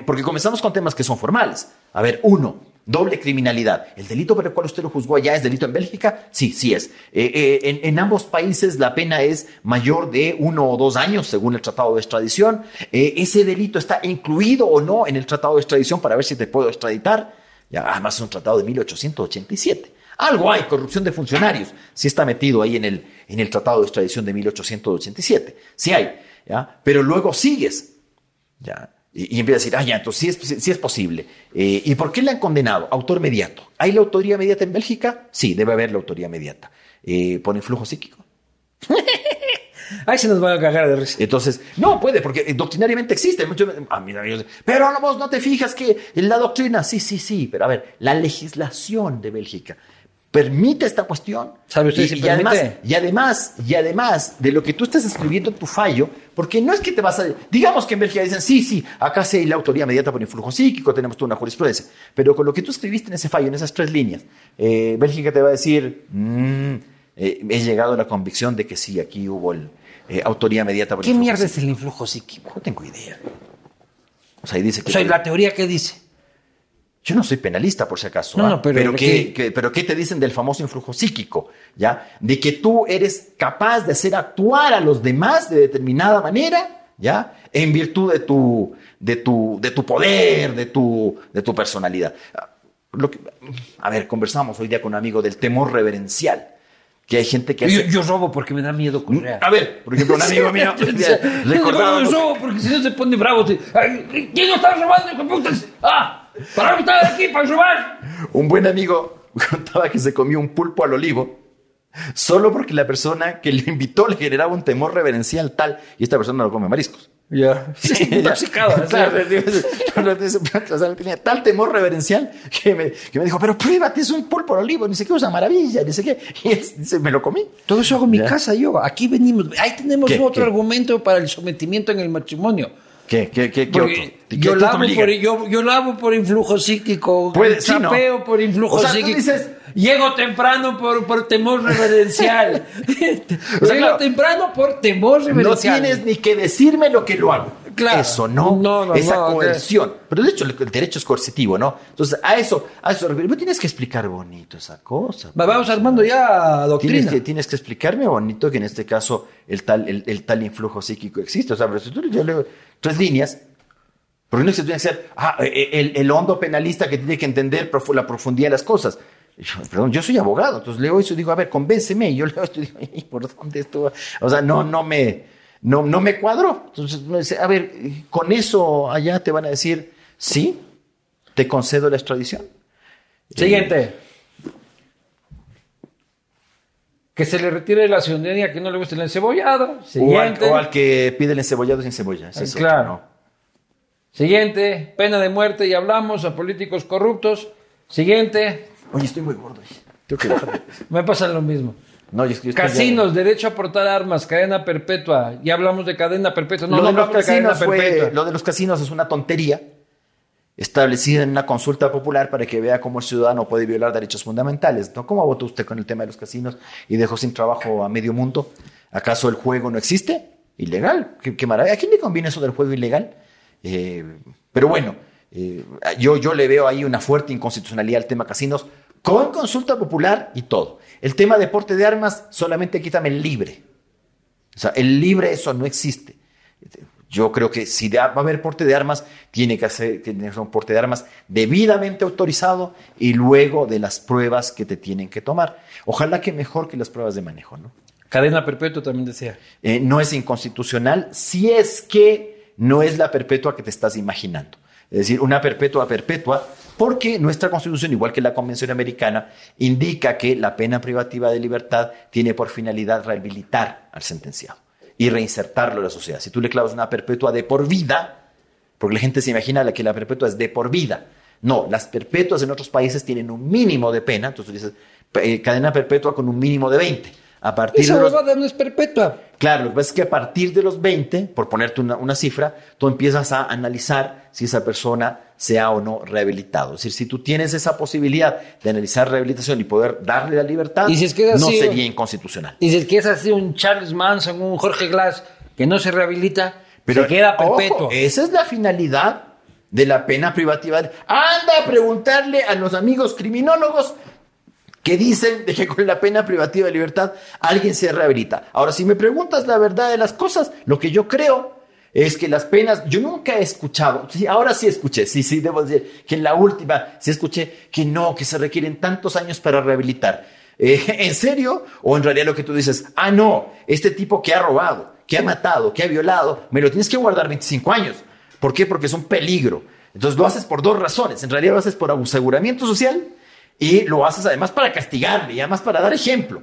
porque comenzamos con temas que son formales. A ver, uno, doble criminalidad. ¿El delito por el cual usted lo juzgó allá es delito en Bélgica? Sí, sí es. Eh, eh, en, en ambos países la pena es mayor de uno o dos años, según el Tratado de Extradición. Eh, ¿Ese delito está incluido o no en el Tratado de Extradición para ver si te puedo extraditar? Ya, además es un tratado de 1887. Algo hay, corrupción de funcionarios, sí está metido ahí en el, en el tratado de extradición de 1887. Sí hay, ¿ya? Pero luego sigues, ¿ya? Y, y empiezas a decir, ah, ya, entonces sí es, sí es posible. Eh, ¿Y por qué le han condenado? Autor mediato. ¿Hay la autoría mediata en Bélgica? Sí, debe haber la autoría mediata. Eh, ¿Por influjo psíquico? [LAUGHS] Ahí se nos van a cagar de risa. Entonces, no puede, porque eh, doctrinariamente existe. Muchos, ah, mira, yo- pero no, vos no te fijas que en la doctrina, sí, sí, sí, pero a ver, la legislación de Bélgica permite esta cuestión. ¿Sabe usted y, si y además, permite? y además, y además de lo que tú estás escribiendo en tu fallo, porque no es que te vas a, digamos que en Bélgica dicen, sí, sí, acá sí hay la autoría mediata por influjo psíquico, tenemos toda una jurisprudencia, pero con lo que tú escribiste en ese fallo, en esas tres líneas, eh, Bélgica te va a decir, "Mm, eh, he llegado a la convicción de que sí, aquí hubo el, eh, autoría mediata por ¿Qué influjo mierda psíquico". es el influjo psíquico? No tengo idea. O sea, ahí dice que. O sea, ¿y la teoría qué dice? Yo no soy penalista, por si acaso. No, ¿ah? no, pero lo ¿qué, que- pero ¿qué te dicen del famoso influjo psíquico? ¿Ya? De que tú eres capaz de hacer actuar a los demás de determinada manera, ¿ya? En virtud de tu, de tu, de tu poder, de tu, de tu personalidad. Lo que- a ver, conversamos hoy día con un amigo del temor reverencial. Que hay gente que Yo, hace. yo robo porque me da miedo correr. a ver, por ejemplo, un amigo mío. recordábamos- [LAUGHS] Yo robo porque si no se pone bravo. Ay, ¿Quién no está robando? ¡Ah! ¿Para estás aquí? ¿Para robar? Un buen amigo [LAUGHS] contaba que se comió un pulpo al olivo solo porque la persona que le invitó le generaba un temor reverencial tal y esta persona no come mariscos. [LAUGHS] Ya. Intoxicado. así. Claro, o sea, tenía tal temor reverencial que me, que me dijo, pero pruébate, es un pulpo al olivo, ni sé qué, es una maravilla, ni sé qué. Y él dice, me lo comí. Todo eso hago en mi Ya. casa yo. Aquí venimos. Ahí tenemos ¿Qué? otro ¿Qué? argumento para el sometimiento en el matrimonio. ¿Qué, qué, qué, qué otro? ¿Qué yo, lavo por, yo, yo lavo por influjo psíquico, Puede- sí, ¿no? por influjo O sea, tú psíquico, dices- llego temprano por, por temor reverencial. [LAUGHS] O sea, llego temprano por temor No reverencial. tienes ni que decirme lo que lo hago. Claro. Eso no, No, no, esa no, coerción. Pero de hecho el, el derecho es coercitivo, ¿no? Entonces a eso, a eso. Pero tienes que explicar bonito esa cosa. Va- Vamos armando ya doctrina. Tienes que, tienes que explicarme bonito que en este caso el tal, el, el tal influjo psíquico existe. O sea, pero si tú yo leo tres líneas, porque no es que tiene que ser ah, eh, el, el hondo penalista que tiene que entender la profundidad de las cosas. Y yo, Perdón, yo soy abogado, entonces leo eso y digo, a ver, convénceme. Y yo [LAUGHS] leo esto y digo, "Ay, ¿por dónde esto? va?". O sea, no, no me, no, no me cuadró. Entonces, me dice, a ver, con eso allá te van a decir, sí, te concedo la extradición. Siguiente. Que se le retire la ciudadanía que no le guste el encebollado. O al, Siguiente. o al que pide el encebollado sin cebolla. Ah, es claro. ¿no? Siguiente. Pena de muerte y hablamos a políticos corruptos. Siguiente. Oye, estoy muy gordo. Tengo que bajar de. [LAUGHS] Me pasa lo mismo. No, yo yo Casinos, derecho a portar armas, cadena perpetua. Ya hablamos de cadena perpetua. No, lo, no de los de cadena casinos fue- perpetua. lo de los casinos es una tontería establecida en una consulta popular para que vea cómo el ciudadano puede violar derechos fundamentales. ¿no? ¿Cómo votó usted con el tema de los casinos y dejó sin trabajo a medio mundo? ¿Acaso el juego no existe? Ilegal. Qué, qué maravilla. ¿A quién le conviene eso del juego ilegal? Eh, pero bueno, eh, yo, yo le veo ahí una fuerte inconstitucionalidad al tema casinos con consulta popular y todo. El tema deporte de armas, solamente quítame el libre. O sea, el libre eso no existe. Yo creo que si va a haber porte de armas, tiene que hacer, tiene que ser un porte de armas debidamente autorizado y luego de las pruebas que te tienen que tomar. Ojalá que mejor que las pruebas de manejo, ¿no? Cadena perpetua también decía. Eh, no es inconstitucional si es que no es la perpetua que te estás imaginando. Es decir, una perpetua perpetua, porque nuestra constitución, igual que la Convención Americana, indica que la pena privativa de libertad tiene por finalidad rehabilitar al sentenciado y reinsertarlo en la sociedad. Si tú le clavas una perpetua de por vida, porque la gente se imagina que la perpetua es de por vida. No, las perpetuas en otros países tienen un mínimo de pena, entonces tú dices eh, cadena perpetua con un mínimo de 20. A partir Esa de los, huevada no es perpetua. Claro, lo que pasa es que a partir de los 20, por ponerte una, una cifra, tú empiezas a analizar si esa persona se ha o no rehabilitado. Es decir, si tú tienes esa posibilidad de analizar rehabilitación y poder darle la libertad, Y si es que es no así- sería inconstitucional. Y si es que es así un Charles Manson, un Jorge Glass, que no se rehabilita, se queda ojo, perpetuo. esa es la finalidad de la pena privativa. Anda a preguntarle a los amigos criminólogos que dicen de que con la pena privativa de libertad alguien se rehabilita. Ahora, si me preguntas la verdad de las cosas, lo que yo creo es que las penas, yo nunca he escuchado, ahora sí escuché, sí, sí, debo decir que en la última sí escuché que no, que se requieren tantos años para rehabilitar. Eh, ¿En serio? O en realidad lo que tú dices, ah, no, este tipo que ha robado, que ha matado, que ha violado, me lo tienes que guardar 25 años. ¿Por qué? Porque es un peligro. Entonces lo haces por dos razones. En realidad lo haces por aseguramiento social y lo haces además para castigarle y además para dar ejemplo.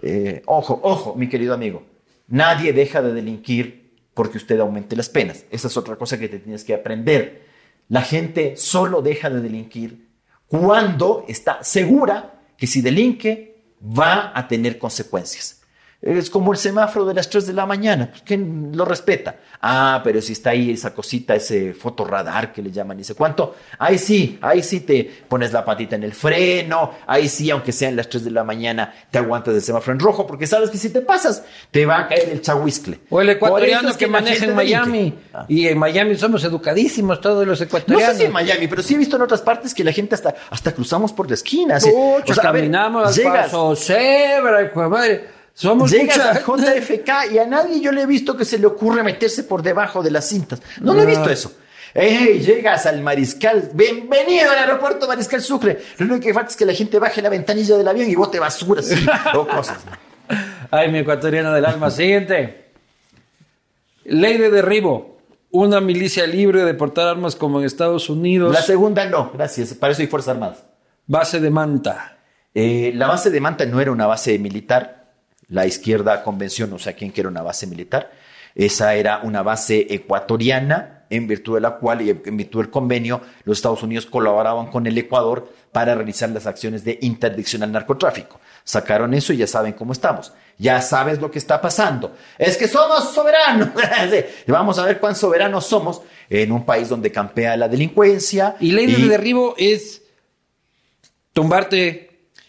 Eh, ojo, ojo, mi querido amigo. Nadie deja de delinquir porque usted aumente las penas. Esa es otra cosa que te tienes que aprender. La gente solo deja de delinquir cuando está segura que si delinque va a tener consecuencias. Es como el semáforo de las 3 de la mañana, pues ¿quién lo respeta? Ah, pero si está ahí esa cosita, ese fotorradar que le llaman, y sé cuánto, ahí sí, ahí sí te pones la patita en el freno, ahí sí, aunque sean las 3 de la mañana, te aguantas el semáforo en rojo, porque sabes que si te pasas, te va a caer el chahuiscle. O el ecuatoriano es que, maneja en Miami. Ah. Y en Miami somos educadísimos todos los No ecuatorianos. sé si en Miami, pero sí he visto en otras partes que la gente hasta, hasta cruzamos por la esquina. así. O sea, ver, caminamos al llegas- paso cebra, hijo de madre. Somos Llegas mucha- al [LAUGHS] JFK y a nadie yo le he visto que se le ocurre meterse por debajo de las cintas. No, lo he No. visto eso. Ey, llegas al Mariscal, bienvenido al aeropuerto Mariscal Sucre. Lo único que falta es que la gente baje la ventanilla del avión y bote basura así, o cosas. ¿no? [LAUGHS] Ay, mi ecuatoriano del alma. Siguiente. Ley de derribo. Una milicia libre de portar armas como en Estados Unidos. La segunda no, gracias. Para eso hay Fuerzas Armadas. Base de Manta. Eh, la base de Manta no era una base militar. La izquierda convención, o sea, ¿quién quiere una base militar? Esa era una base ecuatoriana, en virtud de la cual y en virtud del convenio, los Estados Unidos colaboraban con el Ecuador para realizar las acciones de interdicción al narcotráfico. Sacaron eso y ya saben cómo estamos. Ya sabes lo que está pasando. Es que somos soberanos. [LAUGHS] Vamos a ver cuán soberanos somos en un país donde campea la delincuencia. Y ley de derribo es tumbarte.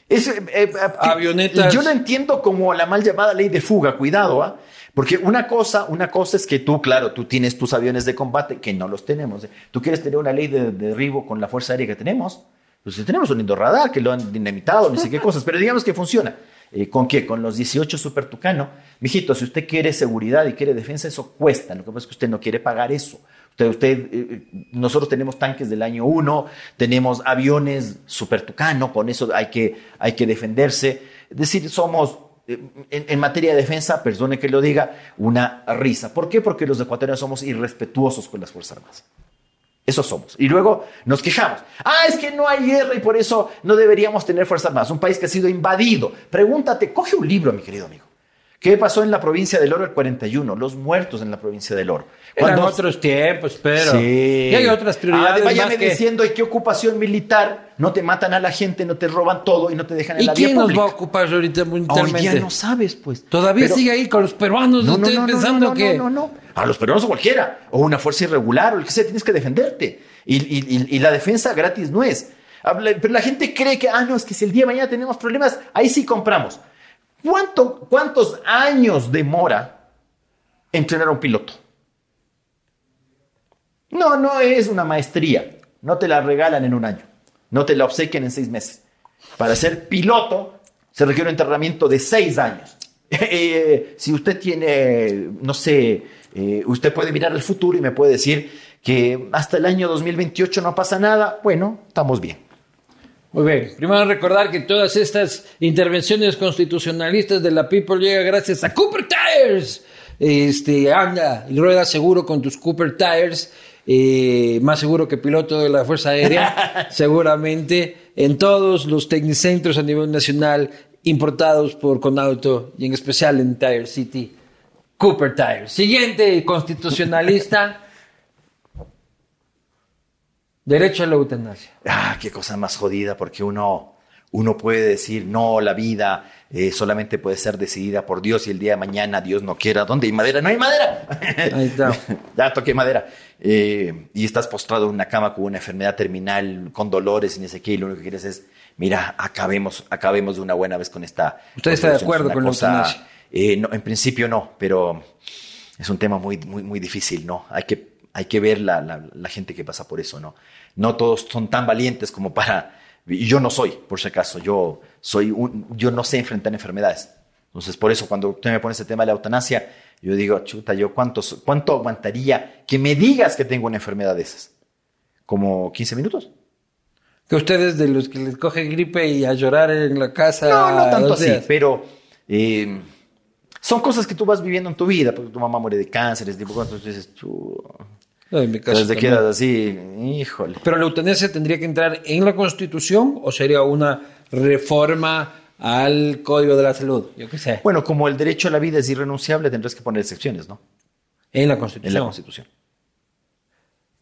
Es, eh, eh, Avionetas. Yo lo entiendo como la mal llamada ley de fuga, cuidado, ¿ah? Porque una cosa, una cosa es que tú, claro, tú tienes tus aviones de combate, que no los tenemos. ¿eh? Tú quieres tener una ley de, de derribo con la fuerza aérea que tenemos. Pues tenemos un lindo radar que lo han dinamitado, no sé qué cosas, pero digamos que funciona. Eh, ¿Con qué? Con los 18 Super Tucano. Mijito, si usted quiere seguridad y quiere defensa, eso cuesta. Lo que pasa es que usted no quiere pagar eso. Usted, usted, eh, nosotros tenemos tanques del año 1, tenemos aviones Super Tucano, con eso hay que, hay que defenderse. Es decir, somos, eh, en, en materia de defensa, perdone que lo diga, una risa. ¿Por qué? Porque los ecuatorianos somos irrespetuosos con las Fuerzas Armadas. Eso somos. Y luego nos quejamos. Ah, es que no hay guerra y por eso no deberíamos tener Fuerzas Armadas. Un país que ha sido invadido. Pregúntate, coge un libro, mi querido amigo. ¿Qué pasó en la provincia del Oro el 41? Los muertos en la provincia del Oro. Eran Cuando- otros tiempos, pero. Sí. Y hay otras prioridades. Ah, váyame que- diciendo, ¿y qué ocupación militar? No te matan a la gente, no te roban todo y no te dejan en ¿Y la vía quién nos pública. va a ocupar ahorita Hoy militarmente? ya no sabes, pues. Todavía Pero- sigue ahí con los peruanos, no, no, ustedes no, no, pensando que. No, no, no. A los peruanos o cualquiera. O una fuerza irregular o el que sea, tienes que defenderte. Y, y- y- y la defensa gratis no es. Pero la gente cree que, ah, no, es que si el día de mañana tenemos problemas, ahí sí compramos. ¿Cuánto, ¿Cuántos años demora entrenar a un piloto? No, no es una maestría. No te la regalan en un año. No te la obsequian en seis meses. Para ser piloto se requiere un entrenamiento de seis años. [LAUGHS] Eh, si usted tiene, no sé, eh, usted puede mirar el futuro y me puede decir que hasta el año 2028 no pasa nada, bueno, estamos bien. Muy bien. Primero recordar que todas estas intervenciones constitucionalistas de la People llegan gracias a Cooper Tires. Este, anda y rueda seguro con tus Cooper Tires. eh, más seguro que piloto de la Fuerza Aérea, [LAUGHS] seguramente, en todos los tecnicentros a nivel nacional importados por Conauto y en especial en Tire City, Cooper Tires. Siguiente constitucionalista, [LAUGHS] derecho a la eutanasia. Ah, qué cosa más jodida, porque uno, uno puede decir, no, la vida eh, solamente puede ser decidida por Dios y el día de mañana Dios no quiera. ¿Dónde hay madera? No hay madera. Ahí está. [LAUGHS] ya toqué madera. Eh, y estás postrado en una cama con una enfermedad terminal, con dolores y no sé qué, y lo único que quieres es, mira, acabemos, acabemos de una buena vez con esta. ¿Usted está de acuerdo con la eutanasia? eh, no, en principio no, pero es un tema muy, muy, muy difícil, ¿no? Hay que, hay que ver la, la, la gente que pasa por eso, ¿no? No todos son tan valientes como para... Yo no soy, por si acaso, yo, soy un, yo no sé enfrentar enfermedades. Entonces, por eso cuando usted me pone ese tema de la eutanasia, yo digo, chuta, yo cuántos, cuánto aguantaría que me digas que tengo una enfermedad de esas. ¿Como 15 minutos? Que ustedes de los que les coge gripe y a llorar en la casa. No, no tanto así, días. pero eh, son cosas que tú vas viviendo en tu vida, porque tu mamá muere de cáncer, ese tipo de cosas, entonces dices, chu, No, en mi caso entonces te quedas así, híjole. Pero la eutanasia tendría que entrar en la Constitución o sería una reforma al Código de la Salud, yo qué sé, Bueno, como el derecho a la vida es irrenunciable, tendrás que poner excepciones, ¿no? en la En Constitución. la Constitución.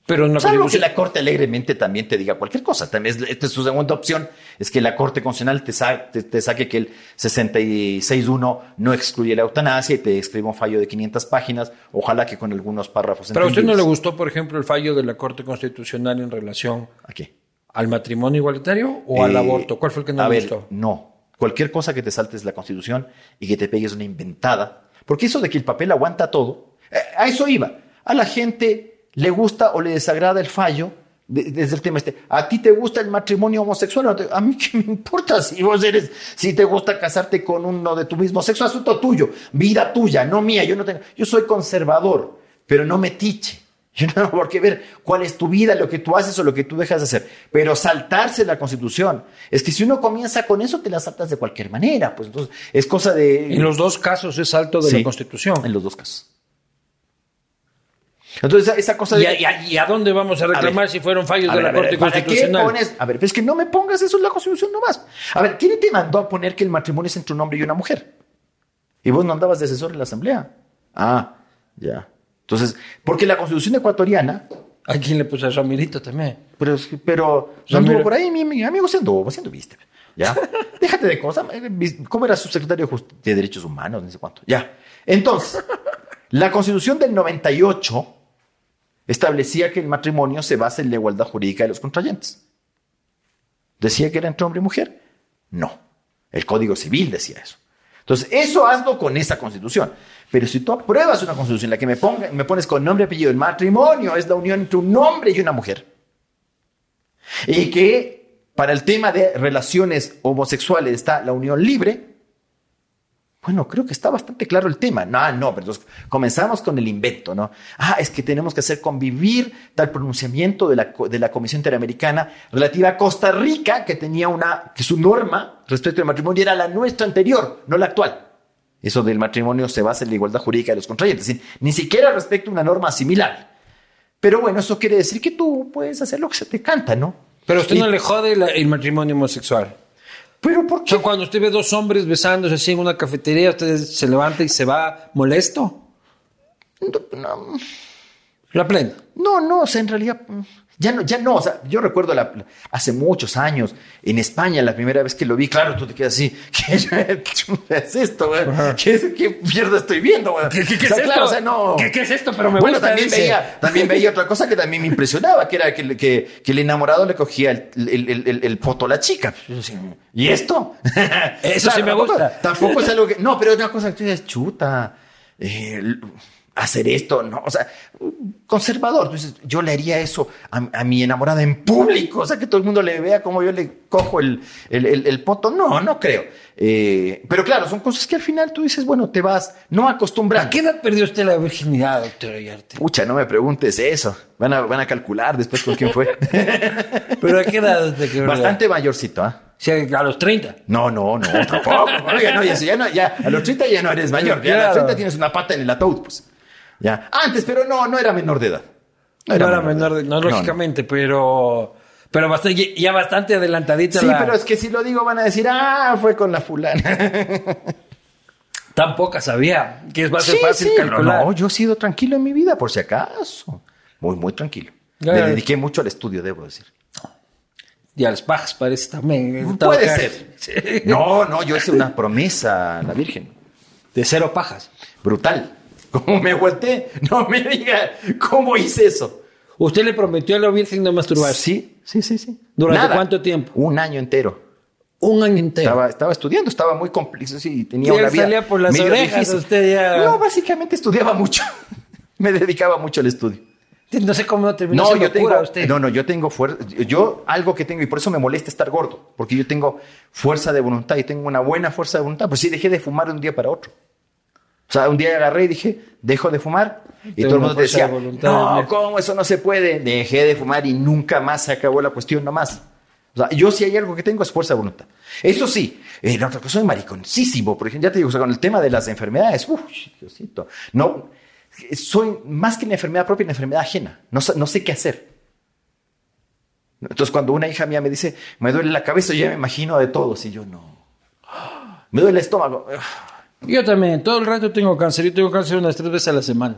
Pero en la Salvo que la Corte alegremente también te diga cualquier cosa. También es, esta es su segunda opción, es que la Corte Constitucional te, sa- te- te saque que el 66.1 no excluye la eutanasia y te escriba un fallo de 500 páginas, ojalá que con algunos párrafos Pero a usted no le gustó, por ejemplo, el fallo de la Corte Constitucional en relación ¿A qué? al matrimonio igualitario o al Eh, aborto. ¿Cuál fue el que no a le ver, gustó? No. Cualquier cosa que te saltes la Constitución y que te pegues una inventada. Porque eso de que el papel aguanta todo, eh, a eso iba. A la gente le gusta o le desagrada el fallo desde el tema este. ¿A ti te gusta el matrimonio homosexual? A mí qué me importa si vos eres, si te gusta casarte con uno de tu mismo sexo, asunto tuyo, vida tuya, no mía. Yo no tengo, yo soy conservador, pero no metiche. Yo no tengo por qué ver cuál es tu vida, lo que tú haces o lo que tú dejas de hacer. Pero saltarse la constitución. Es que si uno comienza con eso, te la saltas de cualquier manera. Pues entonces es cosa de. En los dos casos es alto de Sí, la Constitución. En los dos casos. Entonces esa, cosa ¿Y de. a, y a- y a dónde vamos a reclamar ver. si fueron fallos de ver, la ver, Corte ¿para qué Constitucional? pones? A ver, pero es que no me pongas eso en la Constitución nomás. A ver, ¿quién te mandó a poner que el matrimonio es entre un hombre y una mujer? Y vos no andabas de asesor en la Asamblea. Ah, ya. Entonces, porque la Constitución ecuatoriana ¿A quién le puso a Ramirito también? Pero, pero anduvo por ahí, mi, mi amigo se anduvo, viste. ¿Ya? [LAUGHS] Déjate de cosas. ¿Cómo era subsecretario de Derechos Humanos? No sé cuánto. Ya. Entonces, la Constitución del 98 establecía que el matrimonio se basa en la igualdad jurídica de los contrayentes. ¿Decía que era entre hombre y mujer? No. El Código Civil decía eso. Entonces, eso hazlo con esa constitución. Pero si tú apruebas una constitución en la que me, ponga, me pones con nombre y apellido, el matrimonio es la unión entre un hombre y una mujer. Y que para el tema de relaciones homosexuales está la unión libre. Bueno, creo que está bastante claro el tema. No, no, pero comenzamos con el invento, ¿no? Ah, es que tenemos que hacer convivir tal pronunciamiento de la, de la Comisión Interamericana relativa a Costa Rica, que tenía una, que su norma respecto al matrimonio era la nuestra anterior, no la actual. Eso del matrimonio se basa en la igualdad jurídica de los contrayentes, es decir, ni siquiera respecto a una norma similar. Pero bueno, eso quiere decir que tú puedes hacer lo que se te canta, ¿no? Pero usted Y- no le jode la- el matrimonio homosexual. Pero ¿por O qué? sea, cuando usted ve dos hombres besándose así en una cafetería, usted se levanta y se va molesto. No, La plena. No, no, o sea, en realidad mm, ya no, ya no, o sea, yo recuerdo la- hace muchos años en España la primera vez que lo vi, claro, tú te quedas así, [LAUGHS] ¿qué es esto, güey? ¿Qué, qué mierda estoy viendo, güey? ¿Qué, qué- qué O sea, es claro, esto? o sea, no. ¿Qué- es esto? Pero me bueno, gusta, también dice. veía, [LAUGHS] también veía otra cosa que también me impresionaba, que era que, que, que el enamorado le cogía el, el, el, el- el poto a la chica. ¿Y esto? Eso [LAUGHS] sí me tampoco- gusta. Tampoco es algo que. No, pero es una cosa que tú dices, chuta. eh, hacer esto, no, o sea, conservador. Entonces, yo le haría eso a, a, mi enamorada en público, o sea, que todo el mundo le vea como yo le cojo el, el, el, el poto. No, no creo. Eh, pero claro, son cosas que al final tú dices, bueno, te vas no acostumbrando. ¿A qué edad perdió usted la virginidad, doctor Ayarte? Pucha, no me preguntes eso. Van a, van a calcular después con quién fue. [LAUGHS] ¿Pero a qué edad te quedó? Bastante mayorcito, ¿ah? ¿eh? A los 30. No, no, no, tampoco. [LAUGHS] ya, no, ya, ya, no, ya, a los 30 ya no eres mayor. Ya claro. a los 30 tienes una pata en el ataúd, pues. Ya. Antes, pero no, no era menor de edad. No era, no era menor de edad, no, lógicamente, no, pero. Pero bastante, ya bastante adelantadita. Sí, la... pero es que si lo digo van a decir, ah, fue con la fulana. [LAUGHS] Tan poca sabía que es más sí, fácil sí, calcular. No, yo he sido tranquilo en mi vida, por si acaso. Muy, muy tranquilo. Me dediqué mucho al estudio, debo decir. Y a las pajas parece también. Puede ser. [LAUGHS] Sí. No, no, yo hice una promesa a la Virgen. De cero pajas. Brutal. Como me volteé, no me diga cómo hice eso. ¿Usted le prometió a la Virgen no masturbarse? Sí, sí, sí, sí. ¿Durante Nada. cuánto tiempo? Un año entero. Un año entero. Estaba, estaba estudiando, estaba muy cómplice, sí, tenía una vida salía por las orejas, difícil. usted ya- No, básicamente estudiaba mucho. [LAUGHS] me dedicaba mucho al estudio. No sé cómo terminó No, yo tengo, usted. no, no, yo tengo fuerza, yo algo que tengo y por eso me molesta estar gordo, porque yo tengo fuerza de voluntad y tengo una buena fuerza de voluntad, pues sí dejé de fumar de un día para otro. O sea, un día agarré y dije, dejo de fumar. Y Tengo todo el mundo decía, de no, Ernesto". ¿cómo eso no se puede? Dejé de fumar y nunca más se acabó la cuestión, no más. O sea, yo si hay algo que tengo es fuerza de voluntad. Eso sí, eh, la otra cosa soy mariconcísimo, por ejemplo, ya te digo, o sea, con el tema de las enfermedades, uff, Diosito, no, soy más que una enfermedad propia, una enfermedad ajena. No, sé- no sé qué hacer. Entonces, cuando una hija mía me dice, me duele la cabeza, yo ya me imagino de todos, y yo no. Me duele el estómago. Yo también, todo el rato tengo cáncer. Yo tengo cáncer unas tres veces a la semana.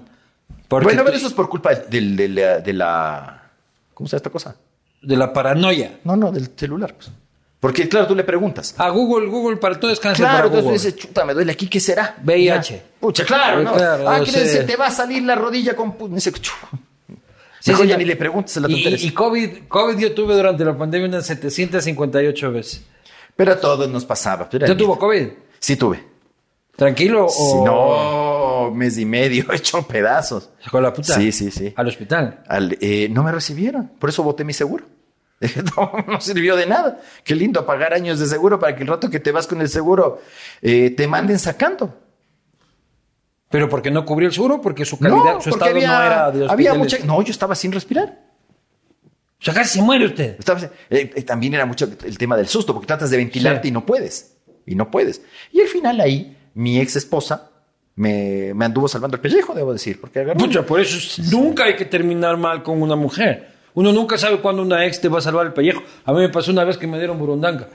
Porque bueno, pero eso es por culpa del- de, la, de la- ¿Cómo se llama esta cosa? de la paranoia. No, no, del celular. Pues. Porque, claro, tú le preguntas. A Google, Google para todo es cáncer Claro, entonces tú dices, chuta, me duele aquí, ¿qué será? VIH. Ya. Pucha, claro, ¿no? Claro, ah, sé. se te va a salir la rodilla con... Dice. Sí, Mejor sí, ya no. ni le preguntes a la Y, tontería. y COVID, COVID yo tuve durante la pandemia unas 758 veces. Pero a todos nos pasaba. ¿Usted tuvo COVID? Sí tuve. ¿Tranquilo o...? no, mes y medio [LAUGHS] hecho pedazos. ¿Con la puta? Sí, sí, sí. Al hospital. Al- eh, no me recibieron, por eso voté mi seguro. [LAUGHS] No, no sirvió de nada. Qué lindo pagar años de seguro para que el rato que te vas con el seguro eh, te manden sacando. ¿Pero porque no cubrió el seguro? Porque su calidad, su estado no era de había mucha. No, yo estaba sin respirar. O sea, casi se muere usted. Estaba- eh, eh, también era mucho el tema del susto, porque tratas de ventilarte Sí. y no puedes. Y no puedes. Y al final ahí, mi ex esposa me, me anduvo salvando el pellejo, debo decir. Porque agarró- Pucha, por eso es- nunca hay que terminar mal con una mujer. Uno nunca sabe cuándo una ex te va a salvar el pellejo. A mí me pasó una vez que me dieron burundanga.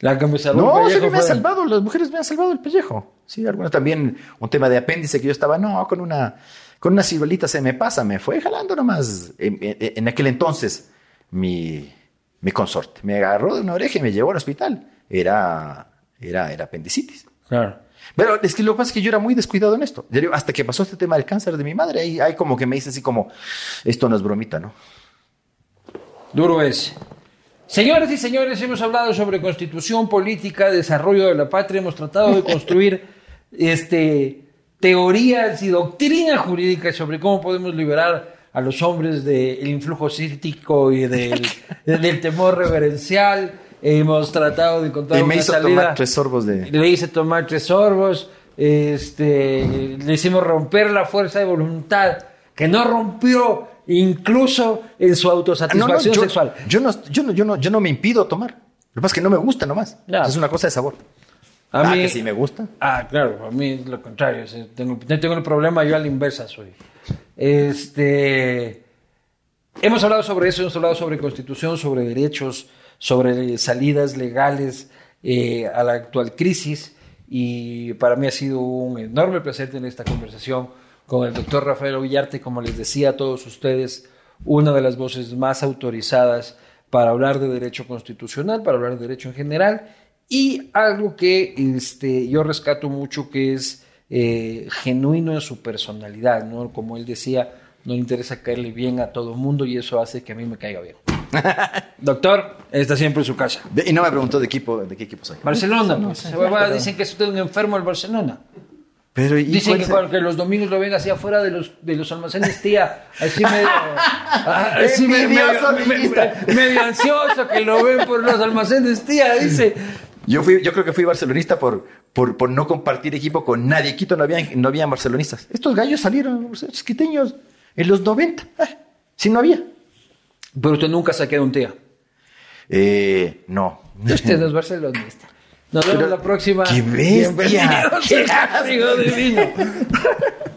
La que me salvó No, el pellejo me han fue- salvado, las mujeres me han salvado el pellejo. Sí, alguna también un tema de apéndice que yo estaba, no, con una, con una ciruelita se me pasa, me fue jalando nomás. En, en- en aquel entonces, mi, mi consorte me agarró de una oreja y me llevó al hospital. Era, era, era apendicitis. Claro. Pero es que lo que pasa es que yo era muy descuidado en esto. Hasta que pasó este tema del cáncer de mi madre, ahí, ahí como que me dice así como, esto no es bromita, ¿no? Duro es. Señores y señores, hemos hablado sobre constitución, política, desarrollo de la patria. Hemos tratado de construir [LAUGHS] este, teorías y doctrina jurídica sobre cómo podemos liberar a los hombres del influjo psíquico y del, [LAUGHS] del temor reverencial. Hemos tratado de encontrar Y me una hizo salida. tomar tres sorbos de... Le hice tomar tres sorbos. Este, le hicimos romper la fuerza de voluntad que no rompió incluso en su No, no, autosatisfacción yo, sexual. yo no, yo, no, yo, no, yo no me impido tomar. Lo que pasa es que no me gusta nomás. Es una cosa de sabor. A ah, mí- que sí me gusta. Ah, claro, a mí es lo contrario. o sea, Tengo, no tengo el problema, yo a la inversa soy. Este, hemos hablado sobre eso, hemos hablado sobre constitución, sobre derechos, sobre salidas legales eh, a la actual crisis. Y para mí ha sido un enorme placer tener esta conversación con el doctor Rafael Villarte, como les decía a todos ustedes, una de las voces más autorizadas para hablar de derecho constitucional, para hablar de derecho en general, y algo que este, yo rescato mucho que es eh, genuino en su personalidad, ¿no? Como él decía, no le interesa caerle bien a todo mundo y eso hace que a mí me caiga bien. [LAUGHS] Doctor, está siempre en su casa. De- y no me preguntó de equipo, de qué equipo soy. Barcelona, No, pues. Esa huevada dicen que es usted un enfermo del Barcelona. Pero, ¿y Dicen cuál que, es- los domingos lo ven así afuera de los, de los almacenes, tía. Así medio. [LAUGHS] ah, así Envidioso, medio, amiguita. me- medio ansioso que lo ven por los almacenes, tía. Dice. Yo, fui, yo creo que fui barcelonista por, por, por no compartir equipo con nadie. En Quito no había, no había barcelonistas. Estos gallos salieron, estos quiteños, en los 90. Ah, sí, no había. Pero usted nunca se queda un tía. Eh, no. [LAUGHS] Usted no es barcelonista. Nos vemos Pero, la próxima. ¡qué bestia! ¡Qué Divino. [LAUGHS]